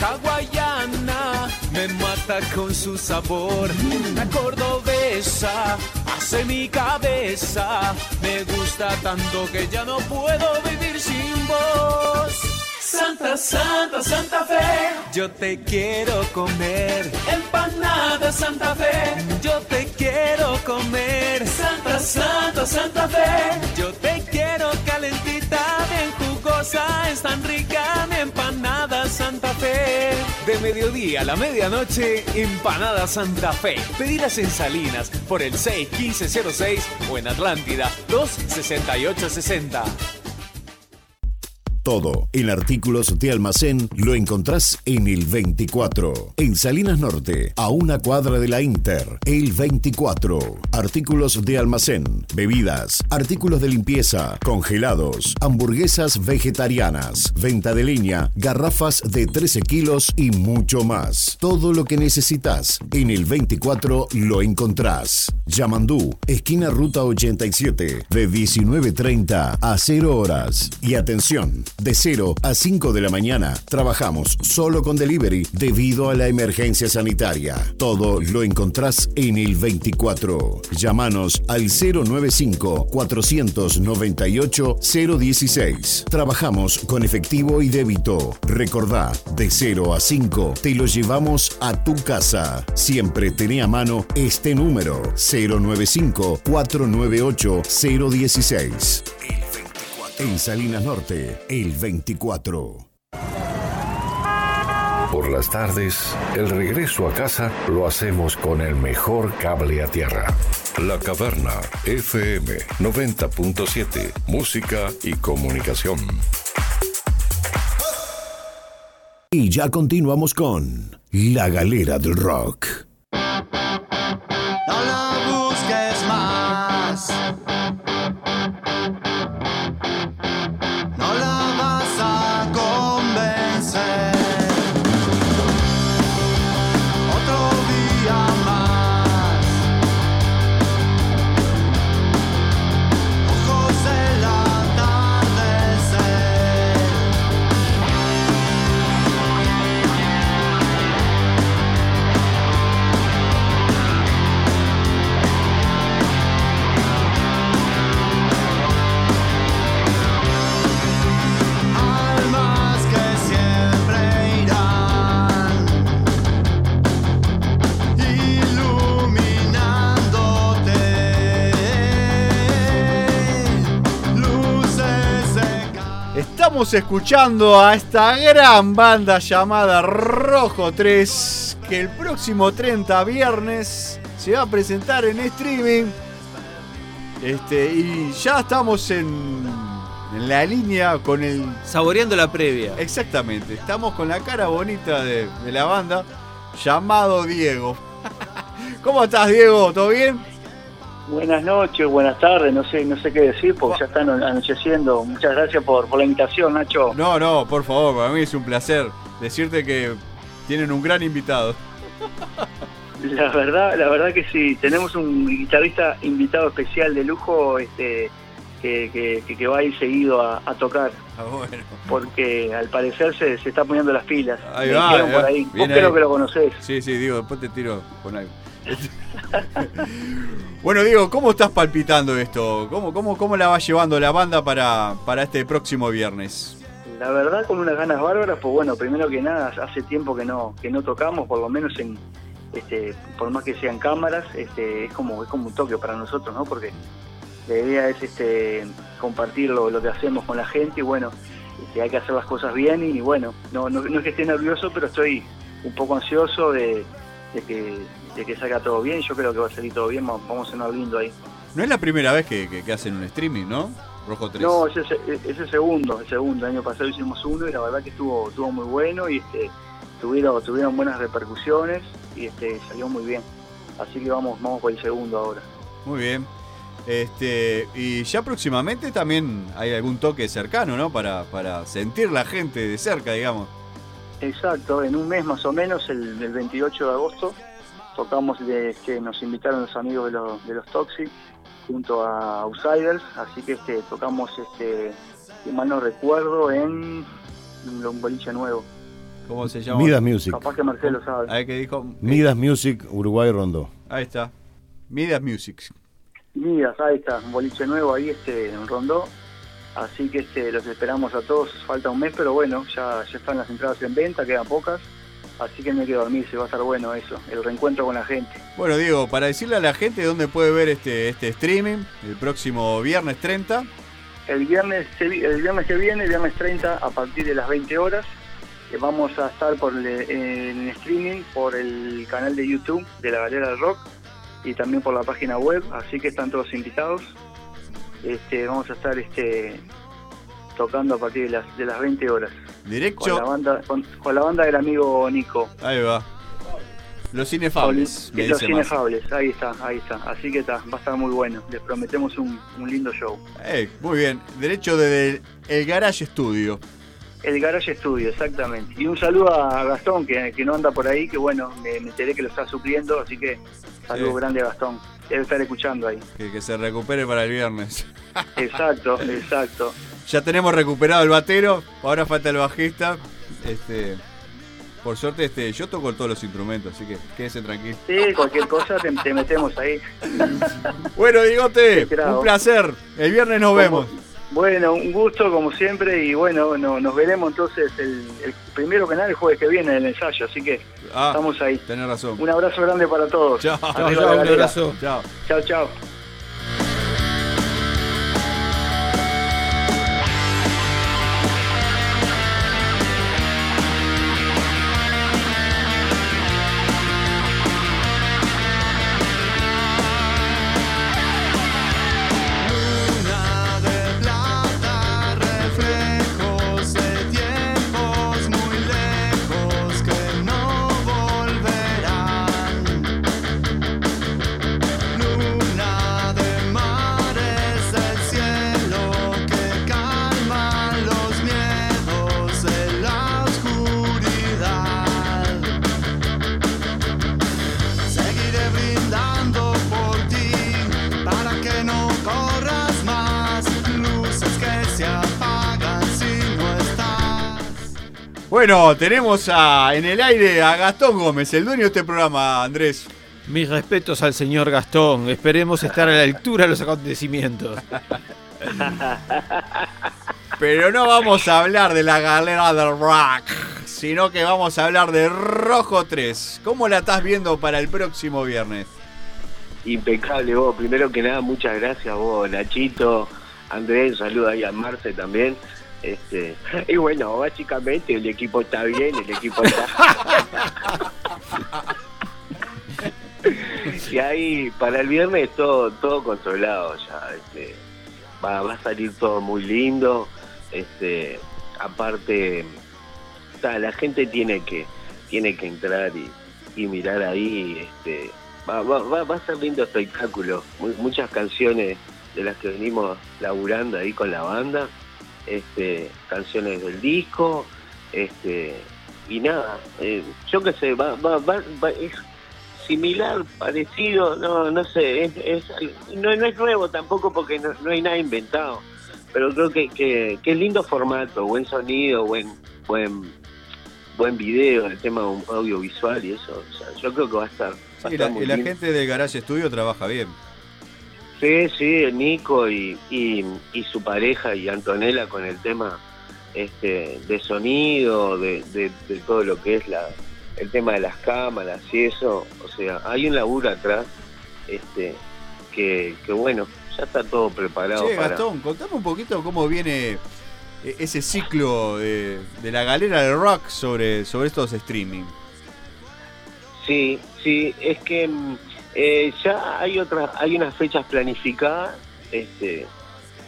La hawaiana me mata con su sabor. La cordobesa hace mi cabeza. Me gusta tanto que ya no puedo vivir sin vos. Santa, Santa, Santa Fe, yo te quiero comer. Empanada Santa Fe, yo te quiero comer. Santa, Santa, Santa Fe, yo te quiero calentita, bien jugosa, es tan rica mi empanada Santa Fe. De mediodía a la medianoche, empanada Santa Fe. Pedidas en Salinas por el 61506 o en Atlántida 26860. Todo en artículos de almacén lo encontrás en el 24. En Salinas Norte, a una cuadra de la Inter, el 24. Artículos de almacén, bebidas, artículos de limpieza, congelados, hamburguesas vegetarianas, venta de leña, garrafas de 13 kilos y mucho más. Todo lo que necesitas en el 24 lo encontrás. Yamandú, esquina ruta 87, de 19.30 a 0 horas. Y atención, de 0 a 5 de la mañana trabajamos solo con delivery debido a la emergencia sanitaria. Todo lo encontrás en el 24. Llámanos al 095 498 016. Trabajamos con efectivo y débito. Recordá, de 0 a 5 te lo llevamos a tu casa. Siempre tenía a mano este número 095 498 016. El 24. En Salinas Norte, el 24. Por las tardes, el regreso a casa lo hacemos con el mejor cable a tierra. La Caverna FM 90.7. Música y comunicación. Y ya continuamos con La Galera del Rock. Estamos escuchando a esta gran banda llamada Rojo 3 que el próximo 30 viernes se va a presentar en streaming. Este, y ya estamos en, en la línea con el. Saboreando la previa. Exactamente, estamos con la cara bonita de, de la banda llamado Diego. ¿Cómo estás, Diego? ¿Todo bien? Buenas noches, buenas tardes, no sé, no sé qué decir porque ya están anocheciendo. Muchas gracias por, por la invitación, Nacho. No, no, por favor, para mí es un placer decirte que tienen un gran invitado. La verdad, la verdad que sí, tenemos un guitarrista invitado especial de lujo, este, que, que- va a ir seguido a, a tocar, Ah, bueno. porque al parecer se, se está poniendo las pilas. Ahí va, ahí por ahí. Vos creo que lo conocés. Sí, sí, Diego, después te tiro con algo. bueno, Diego, ¿cómo estás palpitando esto? ¿Cómo, cómo, cómo la va llevando la banda para, para este próximo viernes? La verdad con unas ganas bárbaras, pues bueno, primero que nada, hace tiempo que no, que no tocamos, por lo menos en, este, por más que sean cámaras, este, es como, es como un toque para nosotros, ¿no? Porque la idea es este compartir lo, lo que hacemos con la gente y bueno, este, hay que hacer las cosas bien y bueno, no, no, no es que esté nervioso, pero estoy un poco ansioso de, de que, de que salga todo bien, yo creo que va a salir todo bien, vamos a cenar lindo ahí. No es la primera vez que, que- que hacen un streaming, ¿no? Rojo 3. No, ese es el segundo, el segundo. El año pasado hicimos uno y la verdad que estuvo, estuvo muy bueno y este, tuvieron, tuvieron buenas repercusiones y este, salió muy bien. Así que vamos, vamos por el segundo ahora. Muy bien. Este, y ya próximamente también hay algún toque cercano, ¿no? Para, para sentir la gente de cerca, digamos. Exacto, en un mes más o menos, el, el 28 de agosto, tocamos, de, que nos invitaron los amigos de los, de los Toxic junto a Outsiders, así que este, tocamos, este, si mal no recuerdo, en un boliche nuevo. ¿Cómo se llama? Midas Music. Capaz que Marcelo sabe. Ahí que dijo. Midas Music, Uruguay Rondó. Ahí está. Midas Music. Midas, ahí está, un boliche nuevo ahí este, en Rondó. Así que este, los esperamos a todos, falta un mes, pero bueno, ya, ya están las entradas en venta, quedan pocas. Así que no hay que dormirse, va a estar bueno eso, el reencuentro con la gente. Bueno, Diego, para decirle a la gente dónde puede ver este, este streaming el próximo viernes 30. El viernes, el viernes que viene, el viernes 30, a partir de las 20 horas, eh, vamos a estar por el- en streaming por el canal de YouTube de la Galera del Rock y también por la página web, así que están todos invitados. Este, vamos a estar este, tocando a partir de las, de las 20 horas. Derecho. Con la banda, con, con la banda del amigo Nico. Ahí va. Los inefables. me Y los dice Massa. inefables, ahí está, ahí está. Así que está, va a estar muy bueno. Les prometemos un, un lindo show. Muy bien. Derecho desde el Garage Studio. El Garage Studio, exactamente. Y un saludo a Gastón, que, que no anda por ahí, que bueno, me, me enteré que lo está supliendo, así que saludo Sí. grande a Gastón. Debe estar escuchando ahí. Que, que se recupere para el viernes. Exacto, exacto. Ya tenemos recuperado el batero, ahora falta el bajista. Este, por suerte, este, yo toco todos los instrumentos, así que quédese tranquilo. Sí, cualquier cosa te, te metemos ahí. Bueno, Digote, un placer. El viernes nos Como- vemos. Bueno, un gusto como siempre y bueno, no- nos veremos entonces el, el primero que nada el jueves que viene en el ensayo, así que Ah, estamos ahí. Tenés razón. Un abrazo grande para todos. Chao, chao, un abrazo. Chao. Chao, Bueno, tenemos a, en el aire a Gastón Gómez, el dueño de este programa, Andrés. Mis respetos al señor Gastón. Esperemos estar a la altura de los acontecimientos. Pero no vamos a hablar de la galera del rock, sino que vamos a hablar de Rojo 3. ¿Cómo la estás viendo para el próximo viernes? Impecable vos, primero que nada, muchas gracias vos, Nachito, Andrés, saluda ahí a Marce también. Este, y bueno, básicamente el equipo está bien, el equipo está. y ahí para el viernes todo, todo controlado ya, este, va, va a salir todo muy lindo, este, aparte, la gente tiene que, tiene que entrar y, y mirar ahí, este, va, va, va, va a ser lindo espectáculo, Mu- muchas canciones de las que venimos laburando ahí con la banda, este, canciones del disco, este, y nada, eh, yo qué sé, va, va, va, va- es similar, parecido, no, no sé, es, es no, no es nuevo tampoco porque no, no hay nada inventado, pero creo que, que, que es lindo formato, buen sonido, buen, buen, buen video, el tema audiovisual y eso, o sea, yo creo que va a estar, va a estar la, muy y la lindo. gente del Garage Studio trabaja bien. Sí, sí, Nico y, y, y su pareja y Antonella con el tema este de sonido, de, de, de todo lo que es la el tema de las cámaras y eso, o sea, hay un laburo atrás este que, que bueno, ya está todo preparado Che, para Gastón, contame un poquito cómo viene eh, ese ciclo de, de la galera del rock sobre, sobre estos streaming. Sí, sí, es que mm, eh, ya hay otras, hay unas fechas planificadas, este,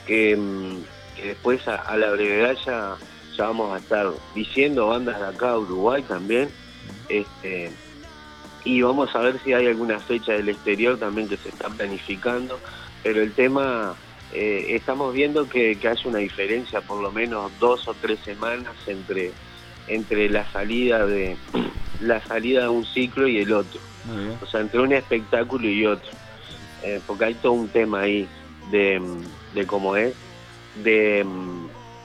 que, mm, después a, la brevedad ya, ya vamos a estar diciendo bandas de acá, Uruguay también, este, y vamos a ver si hay alguna fecha del exterior también que se está planificando, pero el tema, eh, estamos viendo que, que hay una diferencia por lo menos dos o tres semanas entre entre la salida de la salida de un ciclo y el otro o sea entre un espectáculo y otro Eh, porque hay todo un tema ahí de, de cómo es de,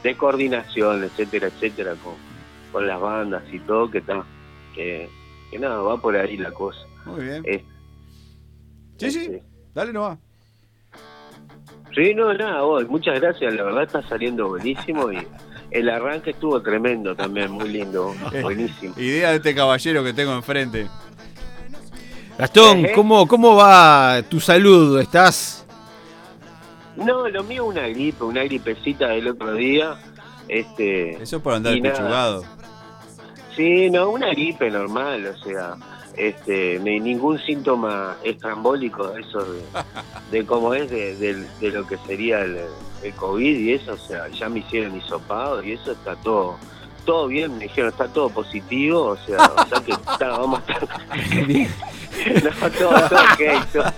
de coordinación etcétera etcétera con, con las bandas y todo que está que, que nada va por ahí la cosa Muy bien. Eh, Sí, sí, dale nomás. Sí, no, nada, vos, muchas gracias, la verdad está saliendo buenísimo y el arranque estuvo tremendo también, muy lindo, buenísimo. Idea de este caballero que tengo enfrente. Gastón, ¿cómo, ¿cómo va tu salud? ¿Estás? No, lo mío una gripe, una gripecita del otro día. Este, Eso por andar y nada. pechugado. Sí, no, una gripe normal, o sea, este, ni ningún síntoma estrambólico, eso de, de cómo es, de, de- de lo que sería el, el COVID y eso, o sea, ya me hicieron hisopado y eso está todo todo bien, me dijeron, está todo positivo, o sea, o sea que está, vamos a estar... no, todo, todo ok, todo-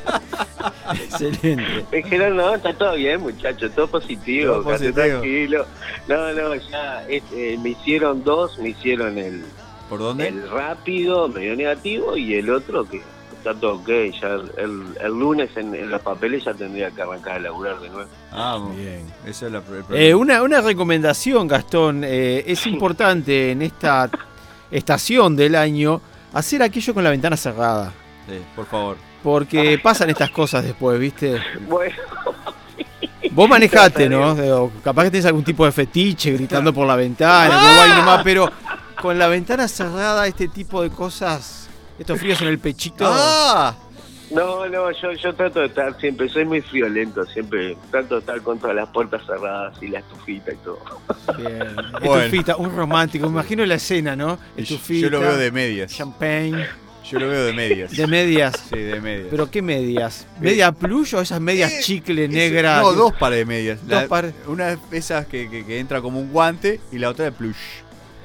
Excelente. me dijeron, no, está todo bien, muchachos, todo positivo, Todo quédate positivo. tranquilo. No, no, ya este, me hicieron dos, me hicieron el, ¿Por dónde? el rápido, medio negativo, y el otro que está todo ok. Ya el, el- lunes en, en los papeles ya tendría que arrancar a laburar de nuevo. Ah, bien. Esa es la. Eh, una, una recomendación, Gastón. eh, es importante en esta estación del año hacer aquello con la ventana cerrada. Sí, por favor. Porque pasan estas cosas después, ¿viste? Bueno, Vos manejate, ¿no? Capaz que tenés algún tipo de fetiche gritando por la ventana, como ahí nomás, pero con la ventana cerrada, este tipo de cosas, estos fríos en el pechito. ¡Ah! no, no, yo, yo trato de estar siempre, soy muy friolento, siempre trato de estar con todas las puertas cerradas y la estufita y todo. Bien. Bueno. Estufita, un romántico. Me imagino la escena, ¿no? Estufita. Yo lo veo de medias. Champagne. Yo lo veo de medias. De medias. Sí, de medias. ¿Pero qué medias? ¿Media plush o esas medias chicle negras? No, dos pares de medias. Dos La- pares. Una de esas que, que- que entra como un guante y la otra de plush.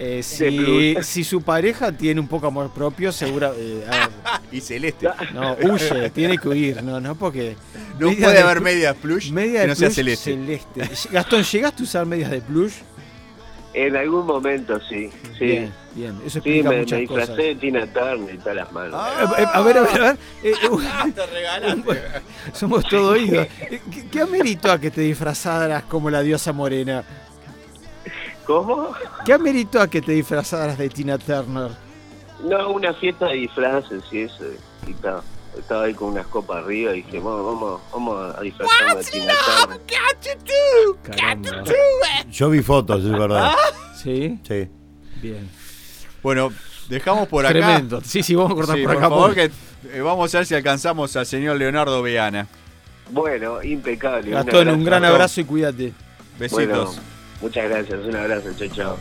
Eh, si, plush. si su pareja tiene un poco amor propio, segura. eh, Y celeste. no, huye, tiene que huir, no, no, porque. No puede de haber medias plush Media que de no sea plush celeste. Gastón, ¿llegaste a usar medias de plush? En algún momento sí, sí. Bien, bien, eso Sí, explica me, me muchas disfracé cosas. de Tina Turner y todas las manos. Eh, eh, a ver, a ver, a ver. eh, eh, somos todo oídos. ¿Qué, qué ameritó a que te disfrazaras como la diosa morena? ¿Cómo? ¿Qué ameritó a que te disfrazaras de Tina Turner? No, una fiesta de disfraces y eso. Y estaba, estaba ahí con unas copas arriba y dije, vamos, vamos, vamos a disfrazarnos de Tina Turner. Caramba. Yo vi fotos, es verdad. ¿Sí? Sí. Bien. Bueno, dejamos por acá. Tremendo. Sí, sí, vamos a cortar Sí, por por acá. favor, porque- que eh, vamos a ver si alcanzamos al señor Leonardo Veana. Bueno, impecable. Gastón, un gran abrazo y cuídate. Besitos. Bueno, muchas gracias, un abrazo, chao, chao.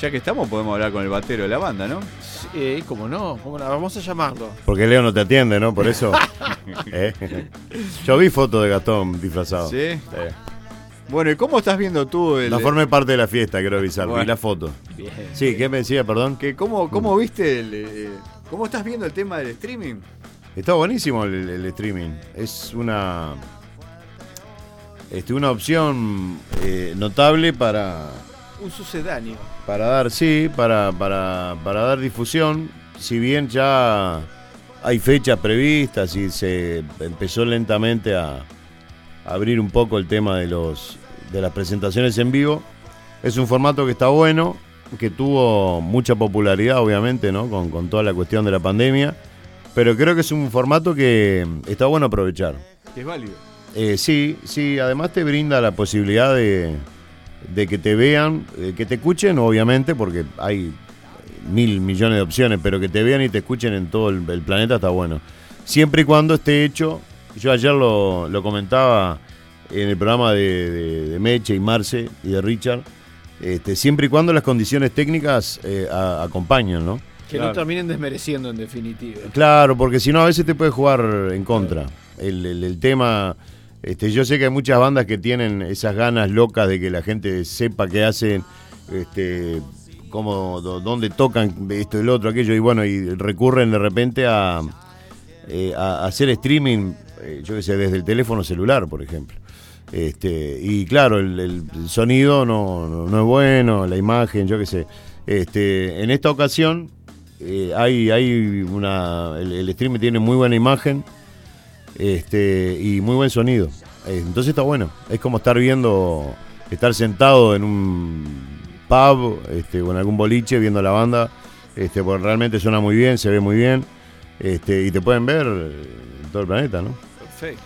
Ya que estamos, podemos hablar con el batero de la banda, ¿no? Sí, cómo no, cómo no, vamos a llamarlo. Porque Leo no te atiende, ¿no? Por eso. ¿Eh? Yo vi fotos de Gastón disfrazado. ¿Sí? Bueno, ¿y cómo estás viendo tú el, No formé parte de la fiesta, quiero avisar. Vi Bueno. la foto. Bien. Sí, ¿qué me decía, perdón? que cómo, cómo viste el, eh, cómo estás viendo el tema del streaming? Está buenísimo el, el streaming. Es una. Este, una opción eh, notable para, Un sucedáneo. para dar, sí, para, para, para dar difusión. Si bien ya hay fechas previstas y se empezó lentamente a, a abrir un poco el tema de los de las presentaciones en vivo, es un formato que está bueno, que tuvo mucha popularidad, obviamente, ¿no? Con, con toda la cuestión de la pandemia. Pero creo que es un formato que está bueno aprovechar. Es válido. Eh, sí, sí, además te brinda la posibilidad de, de que te vean, eh, que te escuchen, obviamente, porque hay mil millones de opciones, pero que te vean y te escuchen en todo el, el planeta está bueno. Siempre y cuando esté hecho, yo ayer lo, lo comentaba en el programa de, de- de Meche y Marce y de Richard, este, siempre y cuando las condiciones técnicas eh, a- acompañan, ¿no? Que no terminen desmereciendo en definitiva. Claro, porque si no a veces te puede jugar en contra. El, el- el tema, este, yo sé que hay muchas bandas que tienen esas ganas locas de que la gente sepa qué hacen, este, cómo, dónde tocan esto y lo otro, aquello, y bueno, y recurren de repente a, eh, a hacer streaming, eh, yo qué sé, desde el teléfono celular, por ejemplo. Este, y claro, el, sonido no, no- no es bueno, la imagen, yo qué sé. Este, en esta ocasión eh, hay, hay una. El, streaming tiene muy buena imagen este, y muy buen sonido. Eh, entonces está bueno. Es como estar viendo, estar sentado en un pub este, o en algún boliche viendo la banda. Este, porque realmente suena muy bien, se ve muy bien. Este, y te pueden ver en todo el planeta, ¿no? Perfecto.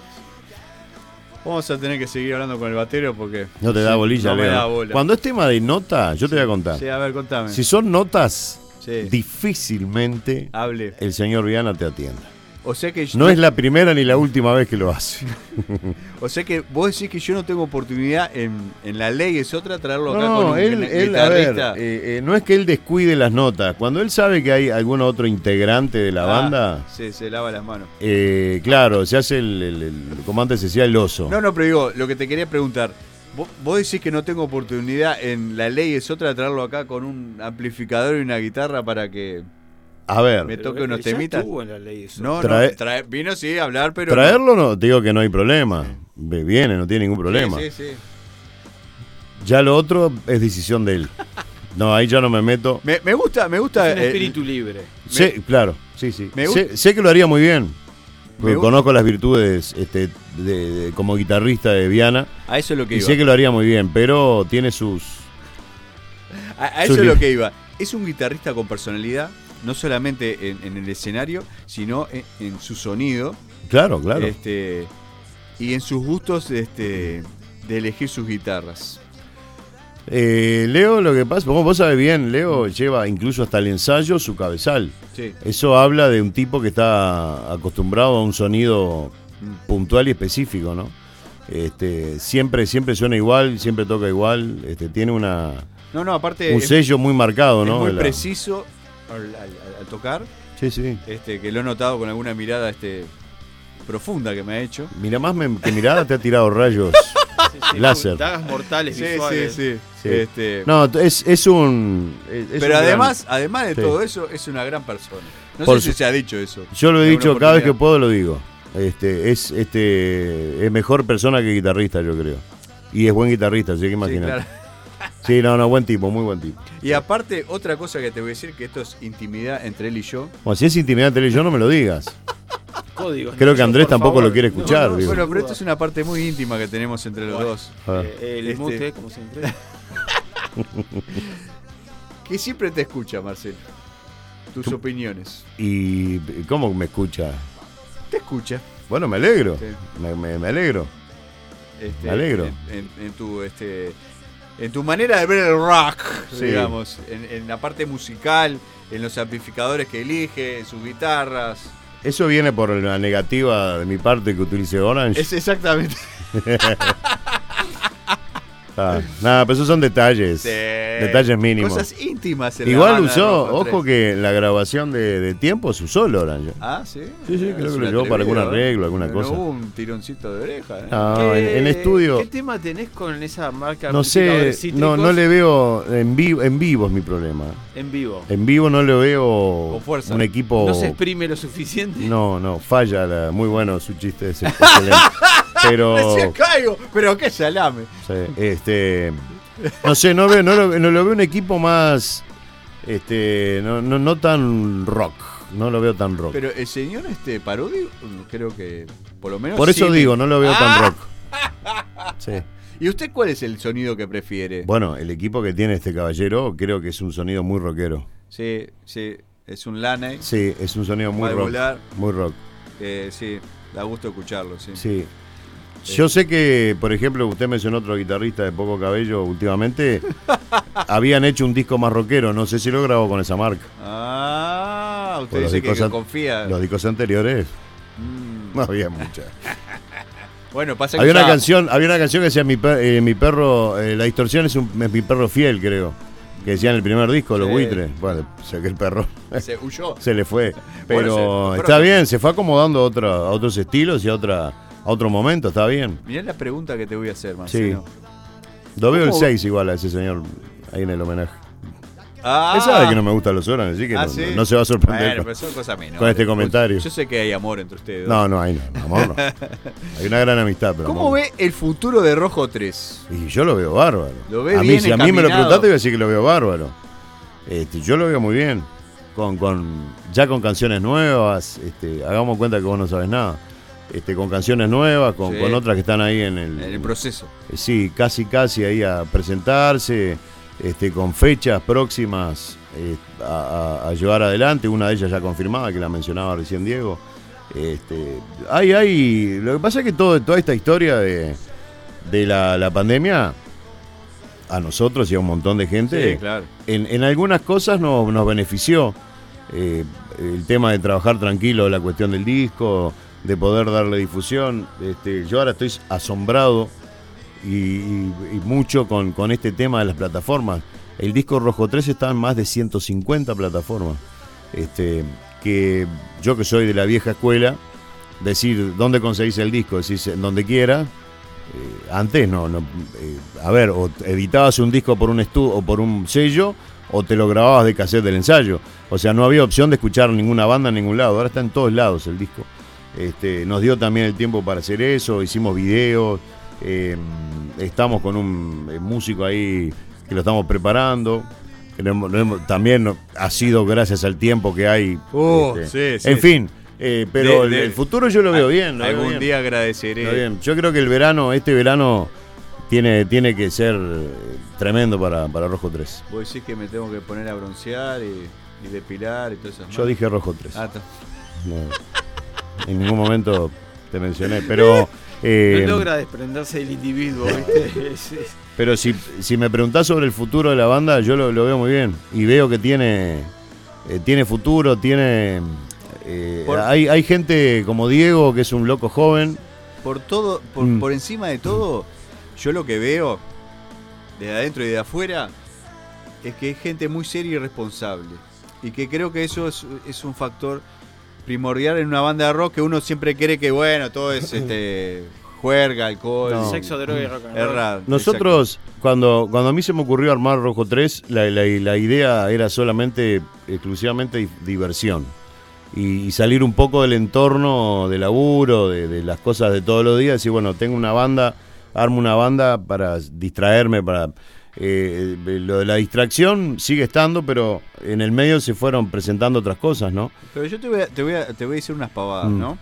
Vamos a tener que seguir hablando con el batero porque. No te da bolilla, no me da bola. Cuando es tema de nota, yo te voy a contar. Sí, a ver, contame. Si son notas, Sí. difícilmente Hable. el señor Viana te atienda. O sea que No es la primera ni la última vez que lo hace. O sea que vos decís que yo no tengo oportunidad en, en la ley es otra traerlo acá No, con un él, gui- él, a ver, guitarrista. eh, eh, no es que él descuide las notas. Cuando él sabe que hay algún otro integrante de la Ah, banda, sí, se lava las manos. eh, claro, se hace el, el, el- como antes se decía, el oso. No, no, pero digo, lo que te quería preguntar. Vos, vos decís que no tengo oportunidad en la ley es otra traerlo acá con un amplificador y una guitarra para que A ver, me toque unos temitas. estuvo en la ley eso. No, Trae- no, trae- vino sí a hablar, pero. traerlo no, te digo que no hay problema. Viene, no tiene ningún no. problema. Sí, sí, sí. Ya lo otro es decisión de él. No, ahí ya no me meto. Me, me gusta, me gusta. Es un eh, espíritu libre. Sé- claro, sí, sí. me Sé, gusta- sé que lo haría muy bien. Porque conozco las virtudes este, de- de- como guitarrista de Viana. A eso es lo que Y iba. sé que lo haría muy bien, pero tiene sus. A, a eso es lo que iba. Es un guitarrista con personalidad, no solamente en, en el escenario, sino en, en su sonido. Claro, claro. Este, y en sus gustos este, de elegir sus guitarras. Eh, Leo, lo que pasa, vos, vos sabés bien, Leo lleva incluso hasta el ensayo su cabezal. Sí. Eso habla de un tipo que está acostumbrado a un sonido puntual y específico, ¿no? Este, siempre, siempre suena igual, siempre toca igual, este, tiene una No, no, aparte. un sello muy marcado, es ¿no? muy la- preciso al, al- al tocar. Sí, sí. Este, que lo he notado con alguna mirada este, profunda que me ha hecho. Mira más me- que mirada te ha tirado rayos láser. Dagas mortales Sí, visuales. sí, sí. Sí. Este, No, es, es un. es- pero un además, gran- además de Sí. todo eso, es una gran persona. No Por sé si su- se ha dicho eso. Yo lo he dicho cada vez que puedo, lo digo. Este, es, este, es mejor persona que guitarrista, yo creo. Y es buen guitarrista, así que imagínate. claro. Sí, no, no, buen tipo, muy buen tipo. Y aparte, otra cosa que te voy a decir, que esto es intimidad entre él y yo. Bueno, si es intimidad tele, yo no me lo digas. Códigos. Creo que Andrés tampoco favor. lo quiere escuchar. No, no, digo. Bueno, pero esto es una parte muy íntima que tenemos entre los dos. Eh, el Este- mute, como siempre. Que siempre te escucha, Marcelo. Tus opiniones. ¿Y cómo me escucha? Te escucha. Bueno, me alegro. Sí. Me, me- me alegro. Este, Me alegro. En, en- en tu este en tu manera de ver el rock, Sí. digamos, en, en la parte musical, en los amplificadores que elige, en sus guitarras. Eso viene por la negativa de mi parte que utilice Orange. Es exactamente. Ah, nada, pero esos son detalles. Sí. Detalles mínimos. Cosas íntimas. en Igual de usó, ojo 3. que en la grabación de, de tiempos usó el Orange. Ah, sí. Sí, sí, Ah, creo que lo llevó para algún ¿eh? arreglo, alguna No cosa. hubo un tironcito de oreja, ¿eh? No, en, en ¿Qué- estudio. ¿Qué tema tenés con esa marca? No sé, no, no le veo en vivo, en vivo es mi problema. En vivo. En vivo no le veo Con fuerza. un equipo. ¿No se exprime lo suficiente? No, no, falla. la- muy bueno su chiste ese. excelente. Pero. Caigo, pero qué salame. sí, este. No sé, no veo, no lo, no lo veo un equipo más. Este. No, no, no tan rock. No lo veo tan rock. Pero el señor este Parodi, creo que por lo menos. Por eso sí me- digo, no lo veo Ah. tan rock. Sí. ¿Y usted cuál es el sonido que prefiere? Bueno, el equipo que tiene este caballero creo que es un sonido muy rockero. Sí, sí, es un Laney. Sí, es un sonido muy rock. Muy rock. que sí, da gusto escucharlo, sí. Sí. Yo sé que, por ejemplo, usted mencionó otro guitarrista de poco cabello últimamente. habían hecho un disco más rockero, no sé si lo grabó con esa marca. Ah, usted dice que, que confía. Los discos anteriores Mm. no había mucha. Bueno, pasa que Había una ya- canción, había una canción que decía mi, per- eh, mi perro, eh, la distorsión es, un- es mi perro fiel, creo. Que decía en el primer disco, los buitres. Bueno, sé que el perro Se huyó. se le fue. Pero Bueno, se- está bien, se fue acomodando a, otra- a otros estilos y a otra a otro momento, está bien. Mirá la pregunta que te voy a hacer, Sí. Marcelo. Lo veo el ¿Cómo? 6 igual a ese señor ahí en el homenaje. Ah. Él sabe que no me gustan los Orange, así que Ah, no, ¿sí? no se va a sorprender Bueno, con, pero son cosas menores. con este comentario. Yo sé que hay amor entre ustedes. No, no, hay no, amor no. Hay una gran amistad, pero ¿Cómo amor ve el futuro de Rojo 3? no. Y yo lo veo bárbaro. Lo ve a mí, bien si a mí me lo preguntaste, voy a decir que lo veo bárbaro. Este, yo lo veo muy bien. Con, con, ya con canciones nuevas, este, hagamos cuenta que vos no sabes nada. Este, con canciones nuevas, con, Sí. con otras que están ahí en el, En el proceso. Eh, Sí, casi casi ahí a presentarse, este, con fechas próximas eh, a, a- a llevar adelante, una de ellas ya confirmada, que la mencionaba recién Diego. Este, hay, hay, lo que pasa es que todo, toda esta historia de, de la, la pandemia, a nosotros y a un montón de gente, Sí, claro. en, en algunas cosas nos, nos benefició. Eh, el tema de trabajar tranquilo, la cuestión del disco, de poder darle difusión. Este, yo ahora estoy asombrado y, mucho con, con este tema de las plataformas. El disco Rojo 3 está en más de 150 plataformas. Este, que yo que soy de la vieja escuela, decir dónde conseguís el disco, decís en donde quiera. eh, antes no, no eh, a ver, o editabas un disco por un estudio o por un sello, o te lo grababas de cassette del ensayo. O sea, no había opción de escuchar ninguna banda en ningún lado. Ahora está en todos lados el disco. Este, nos dio también el tiempo para hacer eso, hicimos videos, eh, estamos con un eh, músico ahí que lo estamos preparando. también ha sido gracias al tiempo que hay. Oh, este, sí, sí. En fin, eh, pero De- el- de- el futuro yo lo veo bien. lo veo Algún bien. día agradeceré. Bien. Yo creo que el verano, este verano, tiene, tiene que ser eh, tremendo para, para Rojo 3. Vos decís que me tengo que poner a broncear y, y depilar y todas esas Yo dije Rojo 3. Ah, está. No, en ningún momento te mencioné, pero... eh, no logra desprenderse del individuo, ¿viste? Pero si, si me preguntás sobre el futuro de la banda, yo lo, lo veo muy bien. Y veo que tiene, eh, tiene futuro, tiene... eh, Por- hay, hay gente como Diego, que es un loco joven. Por todo, por, Mm. por encima de todo, yo lo que veo de adentro y de afuera es que es gente muy seria y responsable. Y que creo que eso es, es un factor primordial en una banda de rock que uno siempre cree que bueno, todo es este juerga, alcohol, No. Sexo, droga y rock Nosotros, cuando, cuando a mí se me ocurrió armar Rojo 3, la, la- la idea era solamente, exclusivamente di- diversión. Y, y salir un poco del entorno de laburo, de, de las cosas de todos los días. Decir, bueno, tengo una banda, armo una banda para distraerme, para... eh, lo de la distracción sigue estando, pero en el medio se fueron presentando otras cosas, ¿no? Pero yo te voy a, te voy a, te voy a decir unas pavadas, Mm. ¿no?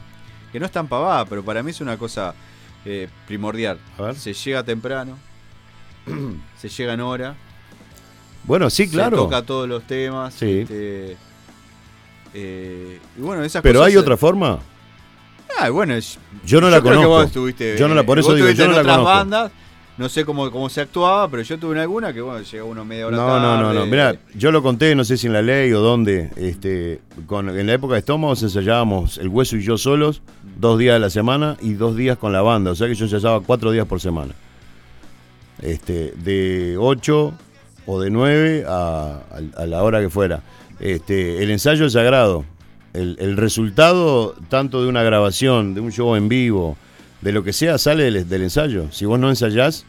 Que no es tan pavada, pero para mí es una cosa eh, primordial. Se llega temprano, se llega en hora. Bueno, sí, claro. Se toca todos los temas. Sí. este, eh, y bueno, esas Pero cosas hay se- otra forma. Ah, bueno, Yo no la que conozco. vos estuviste, Yo no la- por eso digo, yo no la conozco. bandas, no sé cómo, cómo se actuaba, pero yo tuve en alguna que bueno, llega uno media hora No, tarde. no, no, no. Mira, yo lo conté, no sé si en la ley o dónde. Este, con, en la época de Estómagos ensayábamos el hueso y yo solos, dos días a la semana y dos días con la banda. O sea que yo ensayaba cuatro días por semana. Este, de 8 o de 9 a, a- a la hora que fuera. Este, el ensayo es sagrado. El, el resultado, tanto de una grabación, de un show en vivo, de lo que sea, sale del, del ensayo. Si vos no ensayás,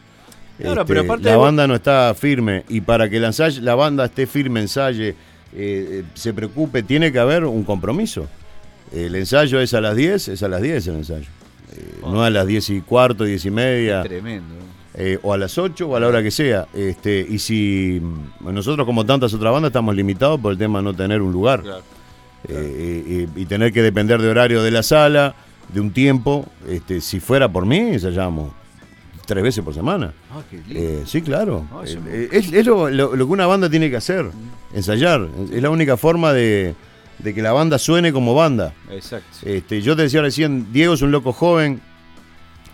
Claro, este, pero aparte la vos- banda no está firme. Y para que la, banda esté firme, ensaye, eh, eh, se preocupe, tiene que haber un compromiso. El ensayo es a las 10, es a las 10 el ensayo. Eh, No a las 10 y cuarto, 10 y media. Tremendo. Eh, o a las 8 o a la hora que sea. Este, y si mm, nosotros, como tantas otras bandas, estamos limitados por el tema de no tener un lugar. Eh, y, y tener que depender de horario de la sala, de un tiempo. Este, si fuera por mí, ensayamos tres veces por semana. Ah, qué lindo. Eh, sí, claro. Ah, eso Eh, es es lo, lo- lo que una banda tiene que hacer, ensayar. Es la única forma de, de que la banda suene como banda. Exacto. Este, yo te decía recién, Diego es un loco joven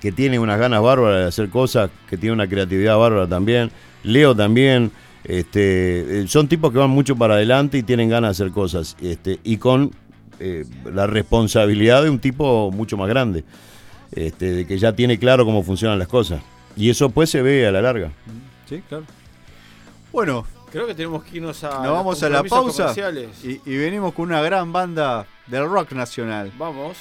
que tiene unas ganas bárbaras de hacer cosas, que tiene una creatividad bárbara también. Leo también. Este, eh, son tipos que van mucho para adelante y tienen ganas de hacer cosas. Este, y con eh, la responsabilidad de un tipo mucho más grande. Este, de que ya tiene claro cómo funcionan las cosas. Y eso pues se ve a la larga. Sí, claro. Bueno, Creo que tenemos que irnos a. nos vamos a la pausa y venimos con una gran banda del rock nacional. Vamos.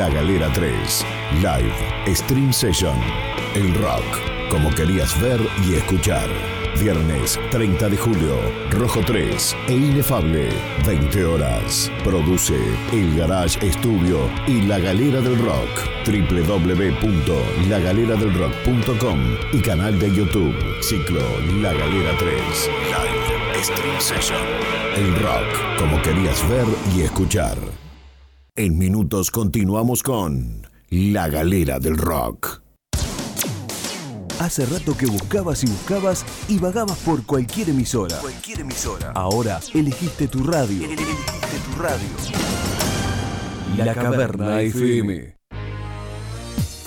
La Galera 3. Live Stream Session. El rock, como querías ver y escuchar. Viernes 30 de julio, Rojo 3 e Inefable, 20 horas. Produce El Garage Estudio y La Galera del Rock. www.lagaleradelrock.com y canal de YouTube. Ciclo La Galera 3. Live Stream Session. El rock, como querías ver y escuchar. En minutos continuamos con La Galera del Rock. Hace rato que buscabas y buscabas y vagabas por cualquier emisora. Cualquier emisora. Ahora elegiste tu radio. Elegiste tu radio. La Caverna FM.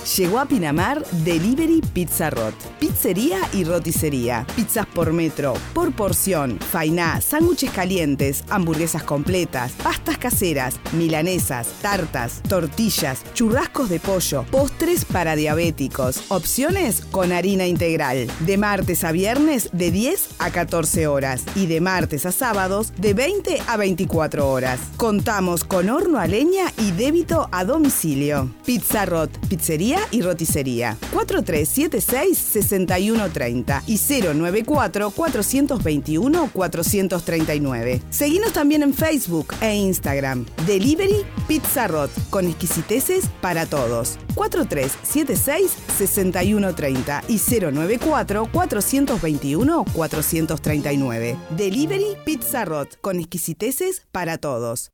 Llegó a Pinamar Delivery Pizza Rot. Pizzería y roticería. Pizzas por metro, por porción, fainá, sándwiches calientes, hamburguesas completas, pastas caseras, milanesas, tartas, tortillas, churrascos de pollo, postres para diabéticos. Opciones con harina integral. De martes a viernes de 10 a 14 horas y de martes a sábados de 20 a 24 horas. Contamos con horno a leña y débito a domicilio. Pizza Rot, pizzería y roticería. 4376-6130 y 094-421-439. Seguinos también en Facebook e Instagram. Delivery Pizza Rot, con exquisiteces para todos. 4376-6130 y 094-421-439. Delivery Pizza Rot, con exquisiteces para todos.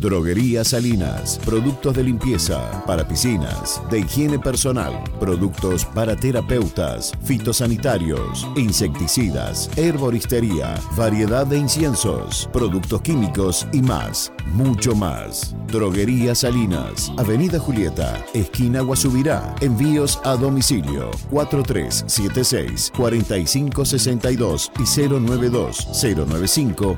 Droguería Salinas, productos de limpieza para piscinas, de higiene personal, productos para terapeutas, fitosanitarios, insecticidas, herboristería, variedad de inciensos, productos químicos y más, mucho más. Droguería Salinas, Avenida Julieta, esquina Guasubirá, envíos a domicilio 4376 4562 y 092 095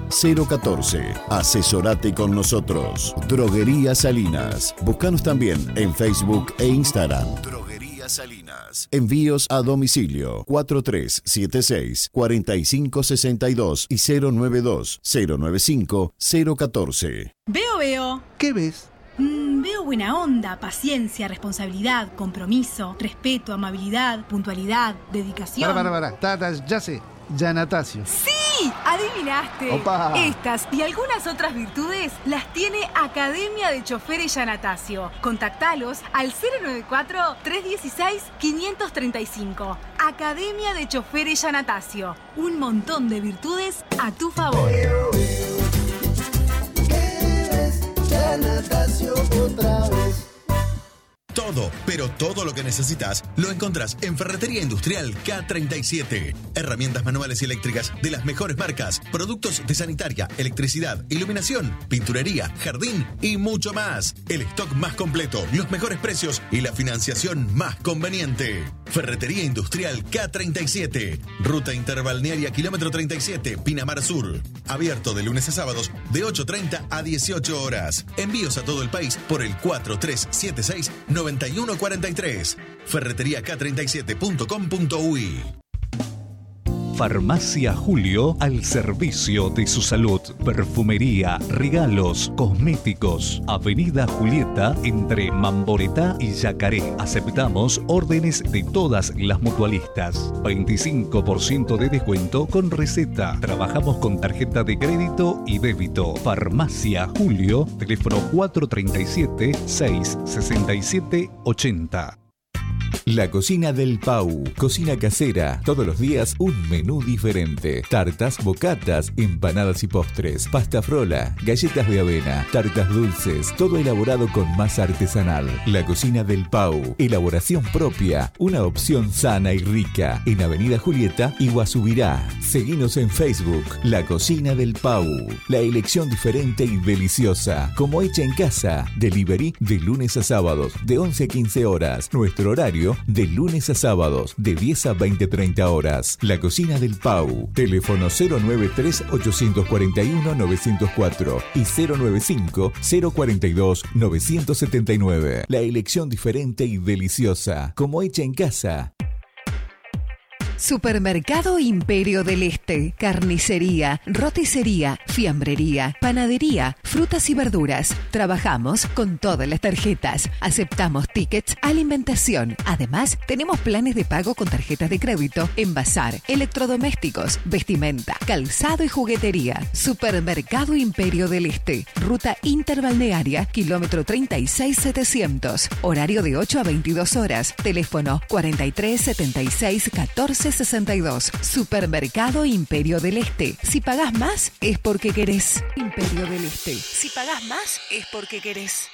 014. Asesorate con nosotros. Droguería Salinas. Búscanos también en Facebook e Instagram. Droguería Salinas. Envíos a domicilio 4376 4562 y 092 095 014. Veo, veo. ¿Qué ves? Mm, veo buena onda, paciencia, responsabilidad, compromiso, respeto, amabilidad, puntualidad, dedicación. Para, para, para. Tatas, ya sé. Yanatacio. ¡Sí! ¡Adivinaste! Opa. Estas y algunas otras virtudes las tiene Academia de Choferes Yanatacio. Contactalos al 094-316-535. Academia de Choferes Yanatacio. Un montón de virtudes a tu favor. otra vez. Todo, pero todo lo que necesitas lo encontrás en Ferretería Industrial K37. Herramientas manuales y eléctricas de las mejores marcas, productos de sanitaria, electricidad, iluminación, pinturería, jardín y mucho más. El stock más completo, los mejores precios y la financiación más conveniente. Ferretería Industrial K37. Ruta Interbalnearia Kilómetro 37, Pinamar Sur. Abierto de lunes a sábados de 8.30 a 18 horas. Envíos a todo el país por el 4376-9143. Ferreteriak37.com.uy Farmacia Julio al servicio de su salud. Perfumería, regalos, cosméticos. Avenida Julieta entre Mamboretá y Yacaré. Aceptamos órdenes de todas las mutualistas. 25% de descuento con receta. Trabajamos con tarjeta de crédito y débito. Farmacia Julio, teléfono 437 667 80. La cocina del Pau. Cocina casera. Todos los días un menú diferente. Tartas, bocatas, empanadas y postres. Pasta frola, galletas de avena, tartas dulces. Todo elaborado con masa artesanal. La cocina del Pau. Elaboración propia. Una opción sana y rica. En Avenida Julieta y Guasubirá. Seguinos en Facebook. La cocina del Pau. La elección diferente y deliciosa. Como hecha en casa. Delivery de lunes a sábados. De 11 a 15 horas. Nuestro horario de lunes a sábados de 10 a 20-30 horas. La cocina del Pau. Teléfono 093-841-904 y 095-042-979. La elección diferente y deliciosa, como hecha en casa. Supermercado Imperio del Este, carnicería, roticería, fiambrería, panadería, frutas y verduras. Trabajamos con todas las tarjetas. Aceptamos tickets, alimentación. Además, tenemos planes de pago con tarjetas de crédito, envasar, electrodomésticos, vestimenta, calzado y juguetería. Supermercado Imperio del Este, ruta interbalnearia, kilómetro 36700. Horario de 8 a 22 horas. Teléfono 43 76 14 62. Supermercado Imperio del Este. Si pagás más, es porque querés. Imperio del Este. Si pagás más, es porque querés.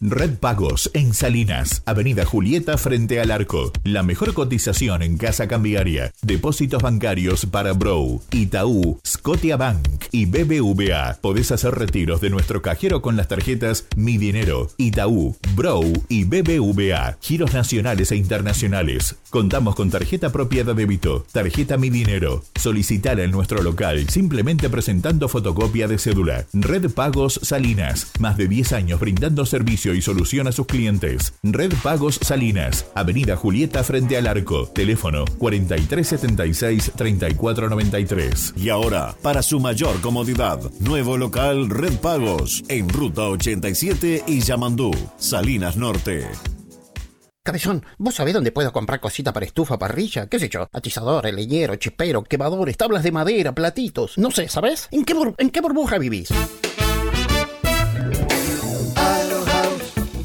Red Pagos en Salinas, Avenida Julieta frente al arco. La mejor cotización en casa cambiaria. Depósitos bancarios para Bro, Itaú, Scotiabank y BBVA. Podés hacer retiros de nuestro cajero con las tarjetas Mi Dinero, Itaú, Bro y BBVA. Giros nacionales e internacionales. Contamos con tarjeta propia de débito, tarjeta Mi Dinero. Solicitala en nuestro local simplemente presentando fotocopia de cédula. Red Pagos Salinas, más de 10 años brindando servicio y solución a sus clientes. Red Pagos Salinas, Avenida Julieta frente al arco. Teléfono 4376-3493. Y ahora, para su mayor comodidad, nuevo local Red Pagos en Ruta 87 y Yamandú, Salinas Norte. Cabezón, ¿vos sabés dónde puedo comprar cosita para estufa, parrilla? ¿Qué sé yo? Atizador, leñero, chipero, quemadores, tablas de madera, platitos. No sé, ¿sabés? ¿En qué, bur- en qué burbuja vivís?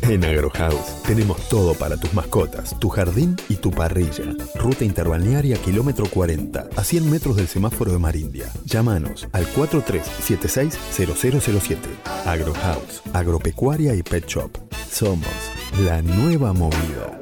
En Agrohouse tenemos todo para tus mascotas, tu jardín y tu parrilla. Ruta interbalnearia kilómetro 40, a 100 metros del semáforo de Marindia. Llámanos al 4376-0007. Agrohouse, agropecuaria y pet shop. Somos la nueva movida.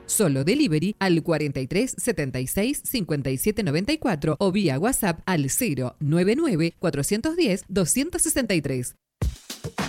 Solo delivery al 43 76 57 94 o vía WhatsApp al 099 410 263.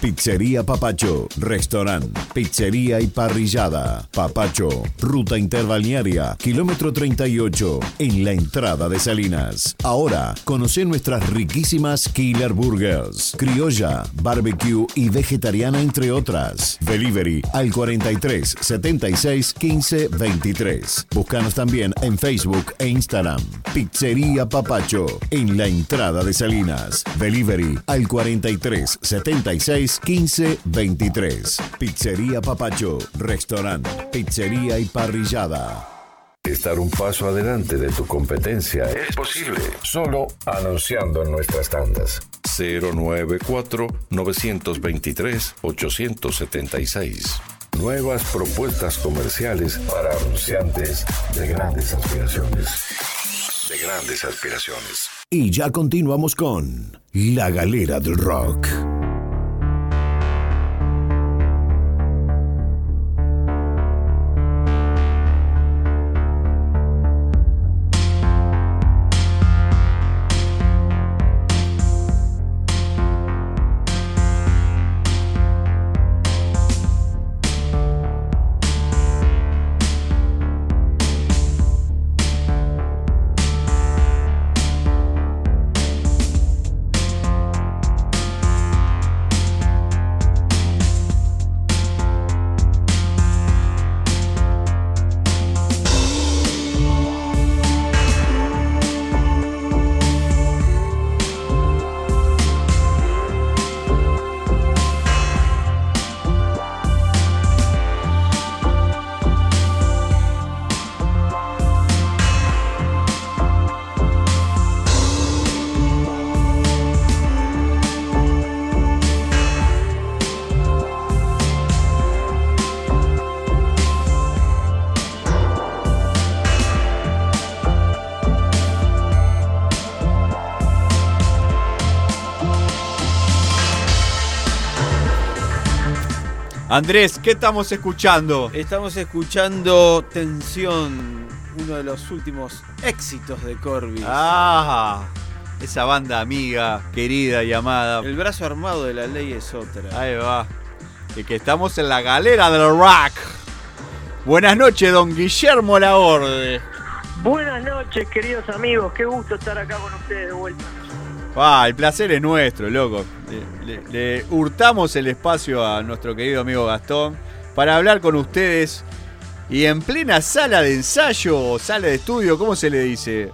Pizzería Papacho, restaurante, pizzería y parrillada. Papacho, ruta interbalnearia, kilómetro 38, en la entrada de Salinas. Ahora, conoce nuestras riquísimas Killer Burgers, criolla, barbecue y vegetariana, entre otras. Delivery al 43 76 15 23. Búscanos también en Facebook e Instagram. Pizzería Papacho, en la entrada de Salinas. Delivery al 43 76 15 23. Pizzería Papacho, restaurante, pizzería y parrillada. Estar un paso adelante de tu competencia es posible solo anunciando en nuestras tandas. 094-923-876. Nuevas propuestas comerciales para anunciantes de grandes aspiraciones. De grandes aspiraciones. Y ya continuamos con La Galera del Rock. Andrés, ¿qué estamos escuchando? Estamos escuchando Tensión, uno de los últimos éxitos de Corby. Ah, esa banda amiga, querida y amada. El brazo armado de la ley es otra. Ahí va. Y que estamos en la galera del rock. Buenas noches, don Guillermo Laborde. Buenas noches, queridos amigos. Qué gusto estar acá con ustedes de vuelta. Ah, el placer es nuestro, loco. Le, le- le hurtamos el espacio a nuestro querido amigo Gastón para hablar con ustedes. Y en plena sala de ensayo o sala de estudio, ¿cómo se le dice?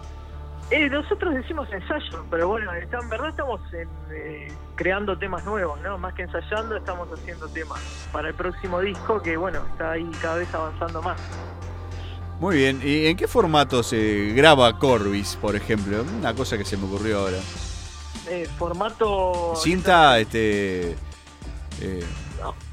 Eh, nosotros decimos ensayo, pero bueno, está- en verdad estamos en, eh, creando temas nuevos, ¿no? Más que ensayando, estamos haciendo temas para el próximo disco que, bueno, está ahí cada vez avanzando más. Muy bien. ¿Y en qué formato se graba Corbis, por ejemplo? Una cosa que se me ocurrió ahora. Eh, formato Cinta, este. eh,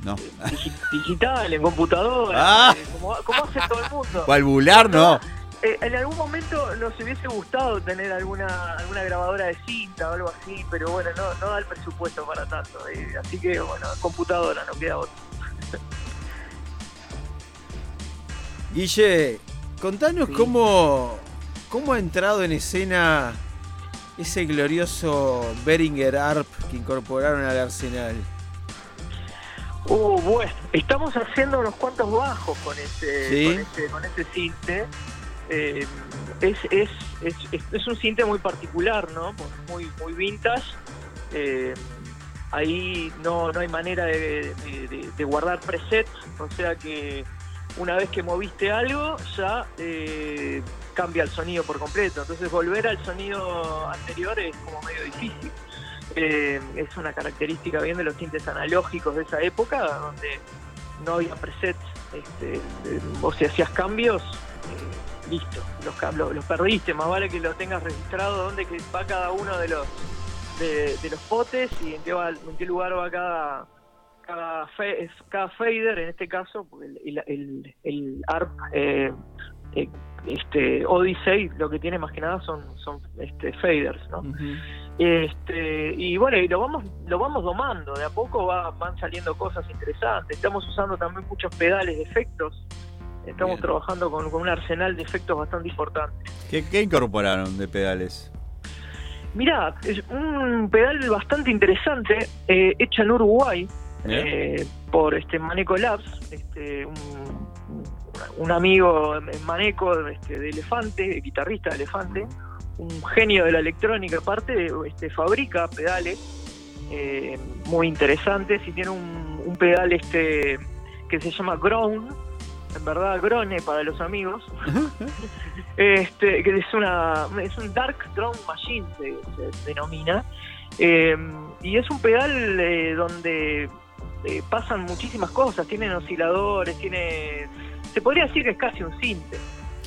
no. digi- digital, en computadora, Ah. eh, como, como hace todo el mundo. Valvular, no. Eh, en algún momento nos hubiese gustado tener alguna alguna grabadora de cinta o algo así, pero bueno, no, no da el presupuesto para tanto. eh, así que, bueno, computadora, no queda otra. Guille, contanos cómo, cómo ha entrado en escena ese glorioso Beringer ARP que incorporaron al arsenal. Uh, bueno, estamos haciendo unos cuantos bajos con ese, Sí. con ese, con ese cinte. Eh, es, es, es, es- un cinte muy particular, ¿no? Muy, muy vintage. Eh, ahí no, no hay manera de, de- de- de guardar presets, o sea que una vez que moviste algo ya eh, cambia el sonido por completo. Entonces volver al sonido anterior es como medio difícil. Eh, es una característica bien de los tintes analógicos de esa época, donde no había presets. Este, o si hacías cambios, eh, listo, los, cam- lo- los perdiste. Más vale que lo tengas registrado dónde que va cada uno de los de, de los potes y en qué, va- en qué lugar va cada cada, fe- cada fader, en este caso, el, el, el- ARP eh, eh, este, Odyssey lo que tiene más que nada son, son este, faders, ¿no? Este, y bueno, y lo vamos, lo vamos domando, de a poco va- van saliendo cosas interesantes. Estamos usando también muchos pedales de efectos. Estamos Bien. trabajando con, con un arsenal de efectos bastante importante. ¿Qué, qué incorporaron de pedales? Mira, es un pedal bastante interesante, eh, hecho en Uruguay. Eh, por este Maneco Labs, este, un, un amigo Maneco este, de Elefante, guitarrista de Elefante, un genio de la electrónica aparte, este, fabrica pedales eh, muy interesantes y tiene un, un pedal este que se llama Grown, en verdad Grone para los amigos, este, que es una es un Dark Drone Machine se, se denomina. Eh, y es un pedal eh, donde eh, pasan muchísimas cosas tienen osciladores tiene se podría decir que es casi un cinte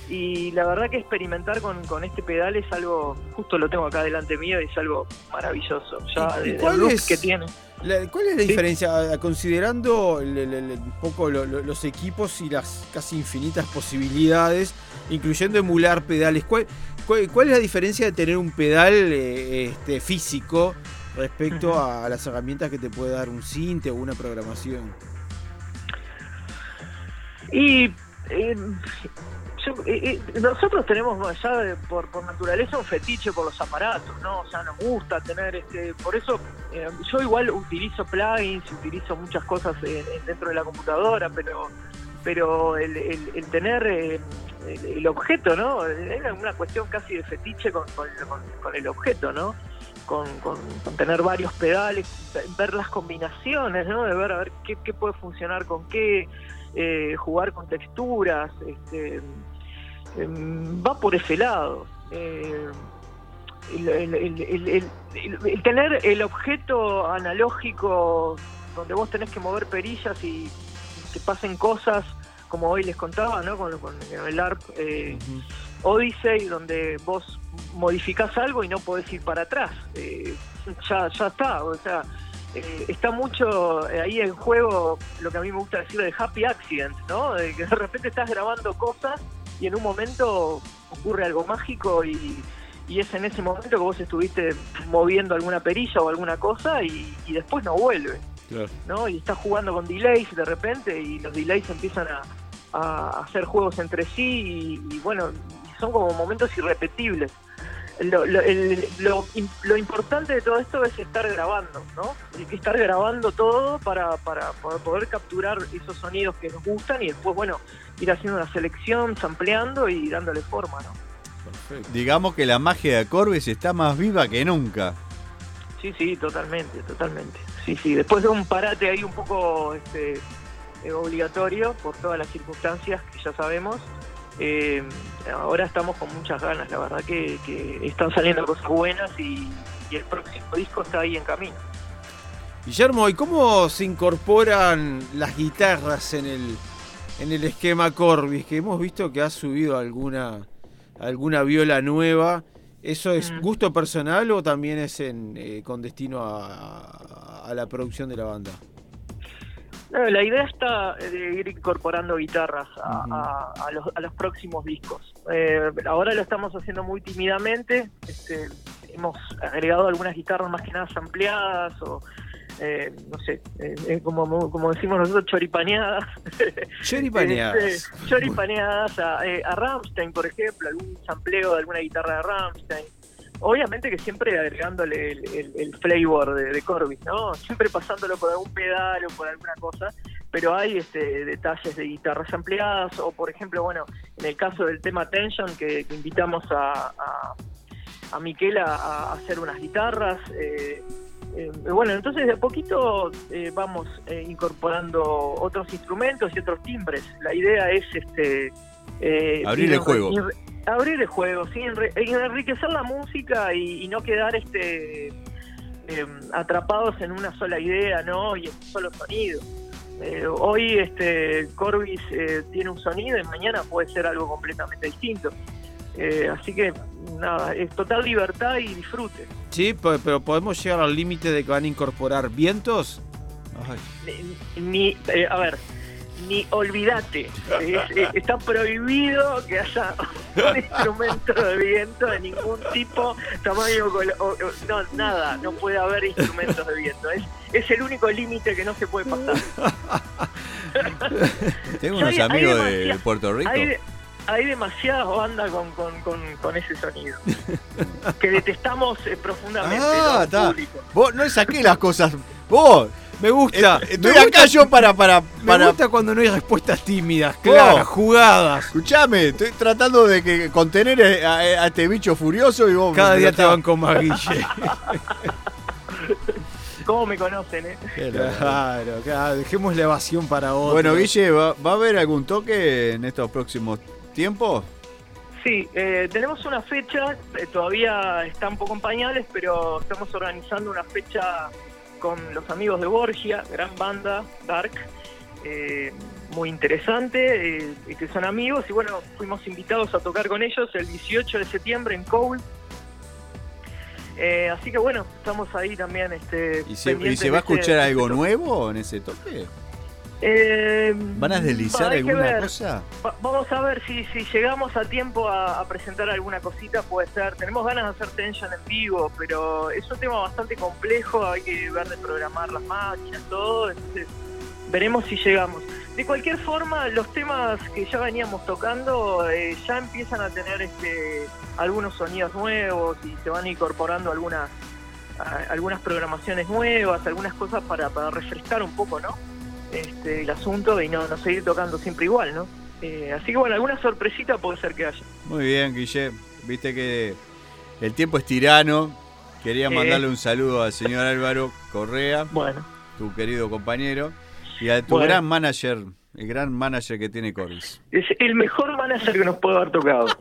y la verdad que experimentar con, con este pedal es algo justo lo tengo acá delante mío y es algo maravilloso ya ¿Y de- cuál look es que tiene la- ¿Cuál es la diferencia, considerando el- el- el- un poco lo- lo- los equipos y las casi infinitas posibilidades, incluyendo emular pedales? ¿Cuál, cuál, cuál es la diferencia de tener un pedal eh, este, físico respecto a las herramientas que te puede dar un cinte o una programación? Y eh, yo- eh, eh, nosotros tenemos ya por, por naturaleza un fetiche por los aparatos, ¿no? O sea, nos gusta tener este. Por eso eh, yo igual utilizo plugins, utilizo muchas cosas en- en- dentro de la computadora, pero pero el, el- el tener el, el objeto, ¿no? Es una cuestión casi de fetiche con- con el objeto, ¿no? Con, con- tener varios pedales, ver las combinaciones, ¿no? De ver a ver qué, puede funcionar con qué, eh, jugar con texturas, este, em, va por ese lado. Eh, el, tener el objeto analógico donde vos tenés que mover perillas y que pasen cosas, como hoy les contaba, ¿no? Con, el ARP eh, Odyssey, donde vos modificás algo y no podés ir para atrás. Eh, ya, ya está, o sea, eh, está mucho eh, ahí en juego lo que a mí me gusta decir de happy accident, ¿no? De que de repente estás grabando cosas y en un momento ocurre algo mágico y, y es en ese momento que vos estuviste moviendo alguna perilla o alguna cosa y, y después no vuelve. ¿no? Y está jugando con delays de repente y los delays empiezan a, a hacer juegos entre sí y, y bueno, son como momentos irrepetibles. Lo, lo- el- lo im- lo importante de todo esto es estar grabando, ¿no? Y que estar grabando todo para, para poder- poder capturar esos sonidos que nos gustan y después, bueno, ir haciendo una selección, sampleando y dándole forma, ¿no? Digamos que la magia de Corbis está más viva que nunca. Sí, sí, totalmente, totalmente. Sí, sí, después de un parate ahí un poco este, obligatorio por todas las circunstancias que ya sabemos, eh, ahora estamos con muchas ganas, la verdad que, que están saliendo cosas buenas y, y el próximo disco está ahí en camino. Guillermo, ¿y cómo se incorporan las guitarras en el, en el esquema Corbis? Que hemos visto que ha subido alguna, alguna viola nueva. ¿Eso es Mm. gusto personal o también es en, eh, con destino a, a la producción de la banda? No, la idea está de ir incorporando guitarras a, a- a los, a los próximos discos. Eh, ahora lo estamos haciendo muy tímidamente. este, hemos agregado algunas guitarras más que nada ampliadas o, eh, no sé, eh, eh, como, como decimos nosotros, choripaneadas. Choripaneadas. Este, choripaneadas a, eh, a Rammstein, por ejemplo, algún sampleo de alguna guitarra de Rammstein. Obviamente que siempre agregándole el, flavor de, de Corbis, ¿no? Siempre pasándolo por algún pedal o por alguna cosa, pero hay este, detalles de guitarras ampliadas o, por ejemplo, bueno, en el caso del tema Tension, que, que invitamos a, a, a Miquela a hacer unas guitarras. eh, eh, bueno, entonces de a poquito eh, vamos eh, incorporando otros instrumentos y otros timbres. La idea es este eh, Abrir ir el juego. ir- abrir el juego, sí, enre- enriquecer la música y, y no quedar este eh, atrapados en una sola idea, ¿no? Y en un solo sonido. Eh, hoy este Corbis eh, tiene un sonido y mañana puede ser algo completamente distinto. Eh, así que nada, es total libertad y disfrute. Sí, pe- pero podemos llegar al límite de que van a incorporar vientos. Ni- Ni, eh, a ver, ni olvídate. Es- está prohibido que haya un instrumento de viento de ningún tipo, tamaño, o- no, nada, no puede haber instrumentos de viento. Es, es el único límite que no se puede pasar. Tengo unos amigos de, Puerto Rico. Hay, hay demasiadas bandas con, con, con, con ese sonido. que detestamos eh, profundamente. Ah, ¿no? está. Vos no saqué las cosas. Vos. Me gusta. Eh, estoy me acá gusta- yo para. para, Me para gusta cuando no hay respuestas tímidas, claras, jugadas. Escuchame, estoy tratando de que contener eh, a, a este bicho furioso y vos. Cada me día te van con más Guille. ¿Cómo me conocen, eh? Claro, claro, dejemos la evasión para otro. Bueno, Guille, ¿va, va a haber algún toque en estos próximos tiempos? Sí, eh, tenemos una fecha, eh, todavía está un poco en pañales, pero estamos organizando una fecha con los amigos de Borgia, gran banda, Dark, eh, muy interesante, eh, que son amigos, y bueno, fuimos invitados a tocar con ellos el 18 de septiembre en Cole. Eh, así que bueno, estamos ahí también. Este, ¿Y se, y pendientes se va a ese- escuchar algo nuevo en ese toque? Eh, ¿Van a deslizar alguna cosa? Va- Vamos a ver si, si llegamos a tiempo a, a presentar alguna cosita, puede ser. Tenemos ganas de hacer Tension en vivo, pero es un tema bastante complejo, hay que ver de programar las máquinas, todo, entonces veremos si llegamos. De cualquier forma, los temas que ya veníamos tocando eh, ya empiezan a tener este algunos sonidos nuevos y se van incorporando algunas a- algunas programaciones nuevas, algunas cosas para, para refrescar un poco, ¿no? Este, el asunto y no, no seguir tocando siempre igual, ¿no? Eh, así que bueno, alguna sorpresita puede ser que haya. Muy bien, Guille. Viste que el tiempo es tirano. Quería Eh. mandarle un saludo al señor Álvaro Correa, Bueno. tu querido compañero, y a tu Bueno. gran manager, el gran manager que tiene Corbis. Es el mejor manager que nos puede haber tocado.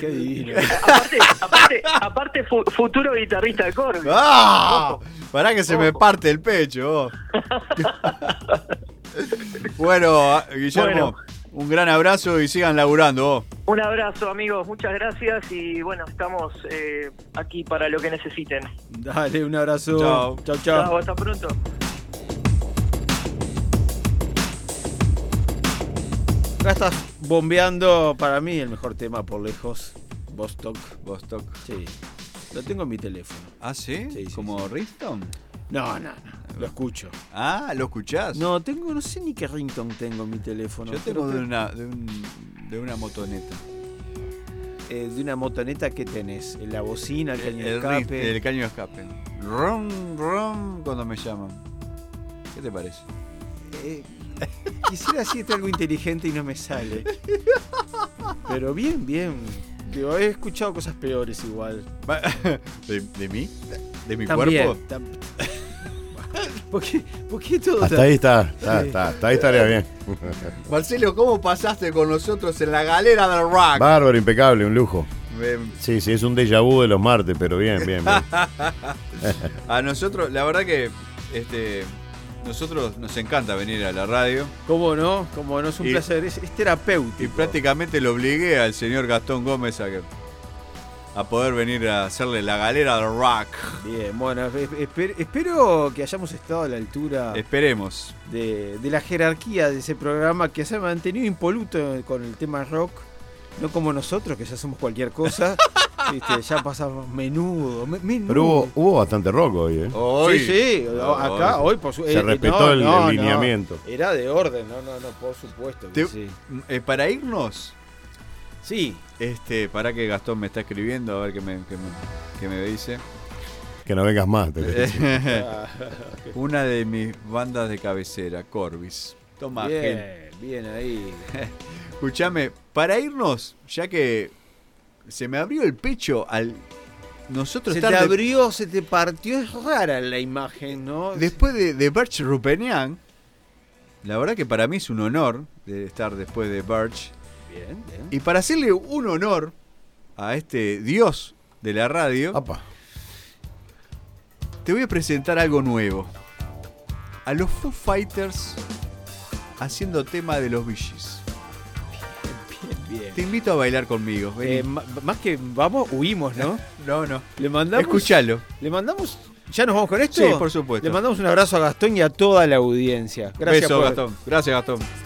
Qué divino. aparte, aparte, aparte fu- futuro guitarrista de Corby. ¡Ah! Pará que se me parte el pecho. vos. bueno, Guillermo, Bueno. un gran abrazo y sigan laburando. vos. Un abrazo, amigos, muchas gracias y bueno, estamos eh, aquí para lo que necesiten. Dale, un abrazo. Chao. Chao, chao. Chao, hasta pronto. Acá estás bombeando para mí el mejor tema por lejos. Vostok. Vostok. Sí. Lo tengo en mi teléfono. ¿Ah, sí? ¿Como Ringtone? No, no, no. Lo escucho. Ah, ¿lo escuchás? No, tengo, no sé ni qué ringtone tengo en mi teléfono. Yo tengo de que- una, de, un- de una motoneta. eh, de una motoneta que tenés. En la bocina, el caño de el, ring- escape. el caño de escape. Rom, rom, cuando me llaman. ¿Qué te parece? Eh, quisiera decirte algo inteligente y no me sale. Pero bien, bien. Digo, he escuchado cosas peores igual. ¿De, de mí? ¿De mi También, cuerpo? tam- ¿Por qué, por qué todo Hasta ahí está, está, Sí. está, hasta ahí estaría bien. Marcelo, ¿cómo pasaste con nosotros en la galera del rock? Bárbaro, impecable, un lujo. Sí, sí, es un déjà vu de los martes, pero bien, bien, bien. a nosotros, la verdad que este, nosotros nos encanta venir a la radio. ¿Cómo no? ¿Cómo no? Es un Y- placer. Es, es terapéutico. Y prácticamente lo obligué al señor Gastón Gómez a, que, a poder venir a hacerle la galera del rock. Bien, bueno, es- esper- espero que hayamos estado a la altura Esperemos. de, de la jerarquía de ese programa que se ha mantenido impoluto con el tema rock. No como nosotros, que ya somos cualquier cosa. Viste, ya pasamos menudo. me- menudo. Pero hubo, hubo bastante rock hoy, ¿eh? Hoy. Sí, sí, acá, hoy, por su- Se eh, respetó no, el, no, el no. lineamiento. Era de orden, no, no, no, por supuesto. que Te- sí. eh, para irnos, Sí, este, para que Gastón me está escribiendo, a ver qué me, qué me, qué me dice. Que no vengas más. te. Una de mis bandas de cabecera, Corbis. Toma, Gel. bien, bien ahí. Escuchame, para irnos, ya que se me abrió el pecho al nosotros Se te abrió, se te partió, es rara la imagen, ¿no? después de, de Birch Rupenian. La verdad que para mí es un honor de estar después de Birch. Bien, bien. Y para hacerle un honor a este dios de la radio, te voy a presentar algo nuevo. A los Foo Fighters haciendo tema de los Gees. Bien. Te invito a bailar conmigo. Eh, más que vamos, huimos, ¿no? no, no. Le mandamos. Escuchalo. Le mandamos. ¿Ya nos vamos con esto? Sí, por supuesto. Le mandamos un abrazo a Gastón y a toda la audiencia. Gracias Beso, por- Gastón. Gracias, Gastón.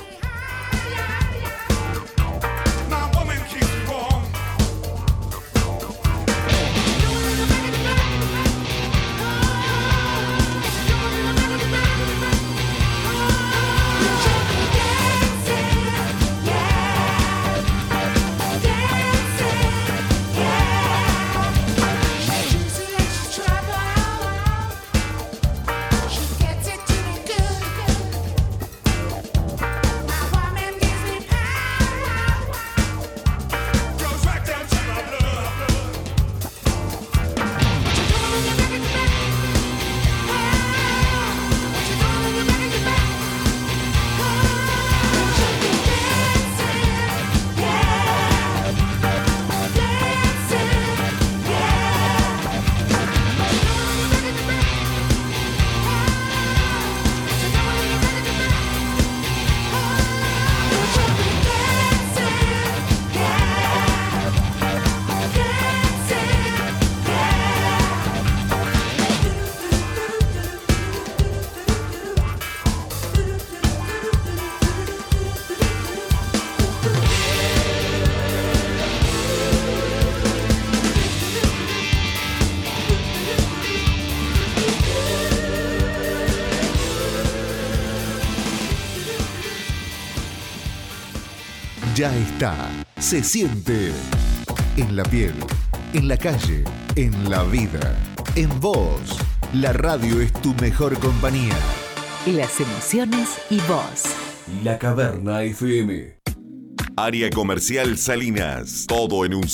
Está. Se siente. En la piel. En la calle. En la vida. En vos. La radio es tu mejor compañía. Las emociones y vos. La Caverna FM. Área comercial Salinas. Todo en un solo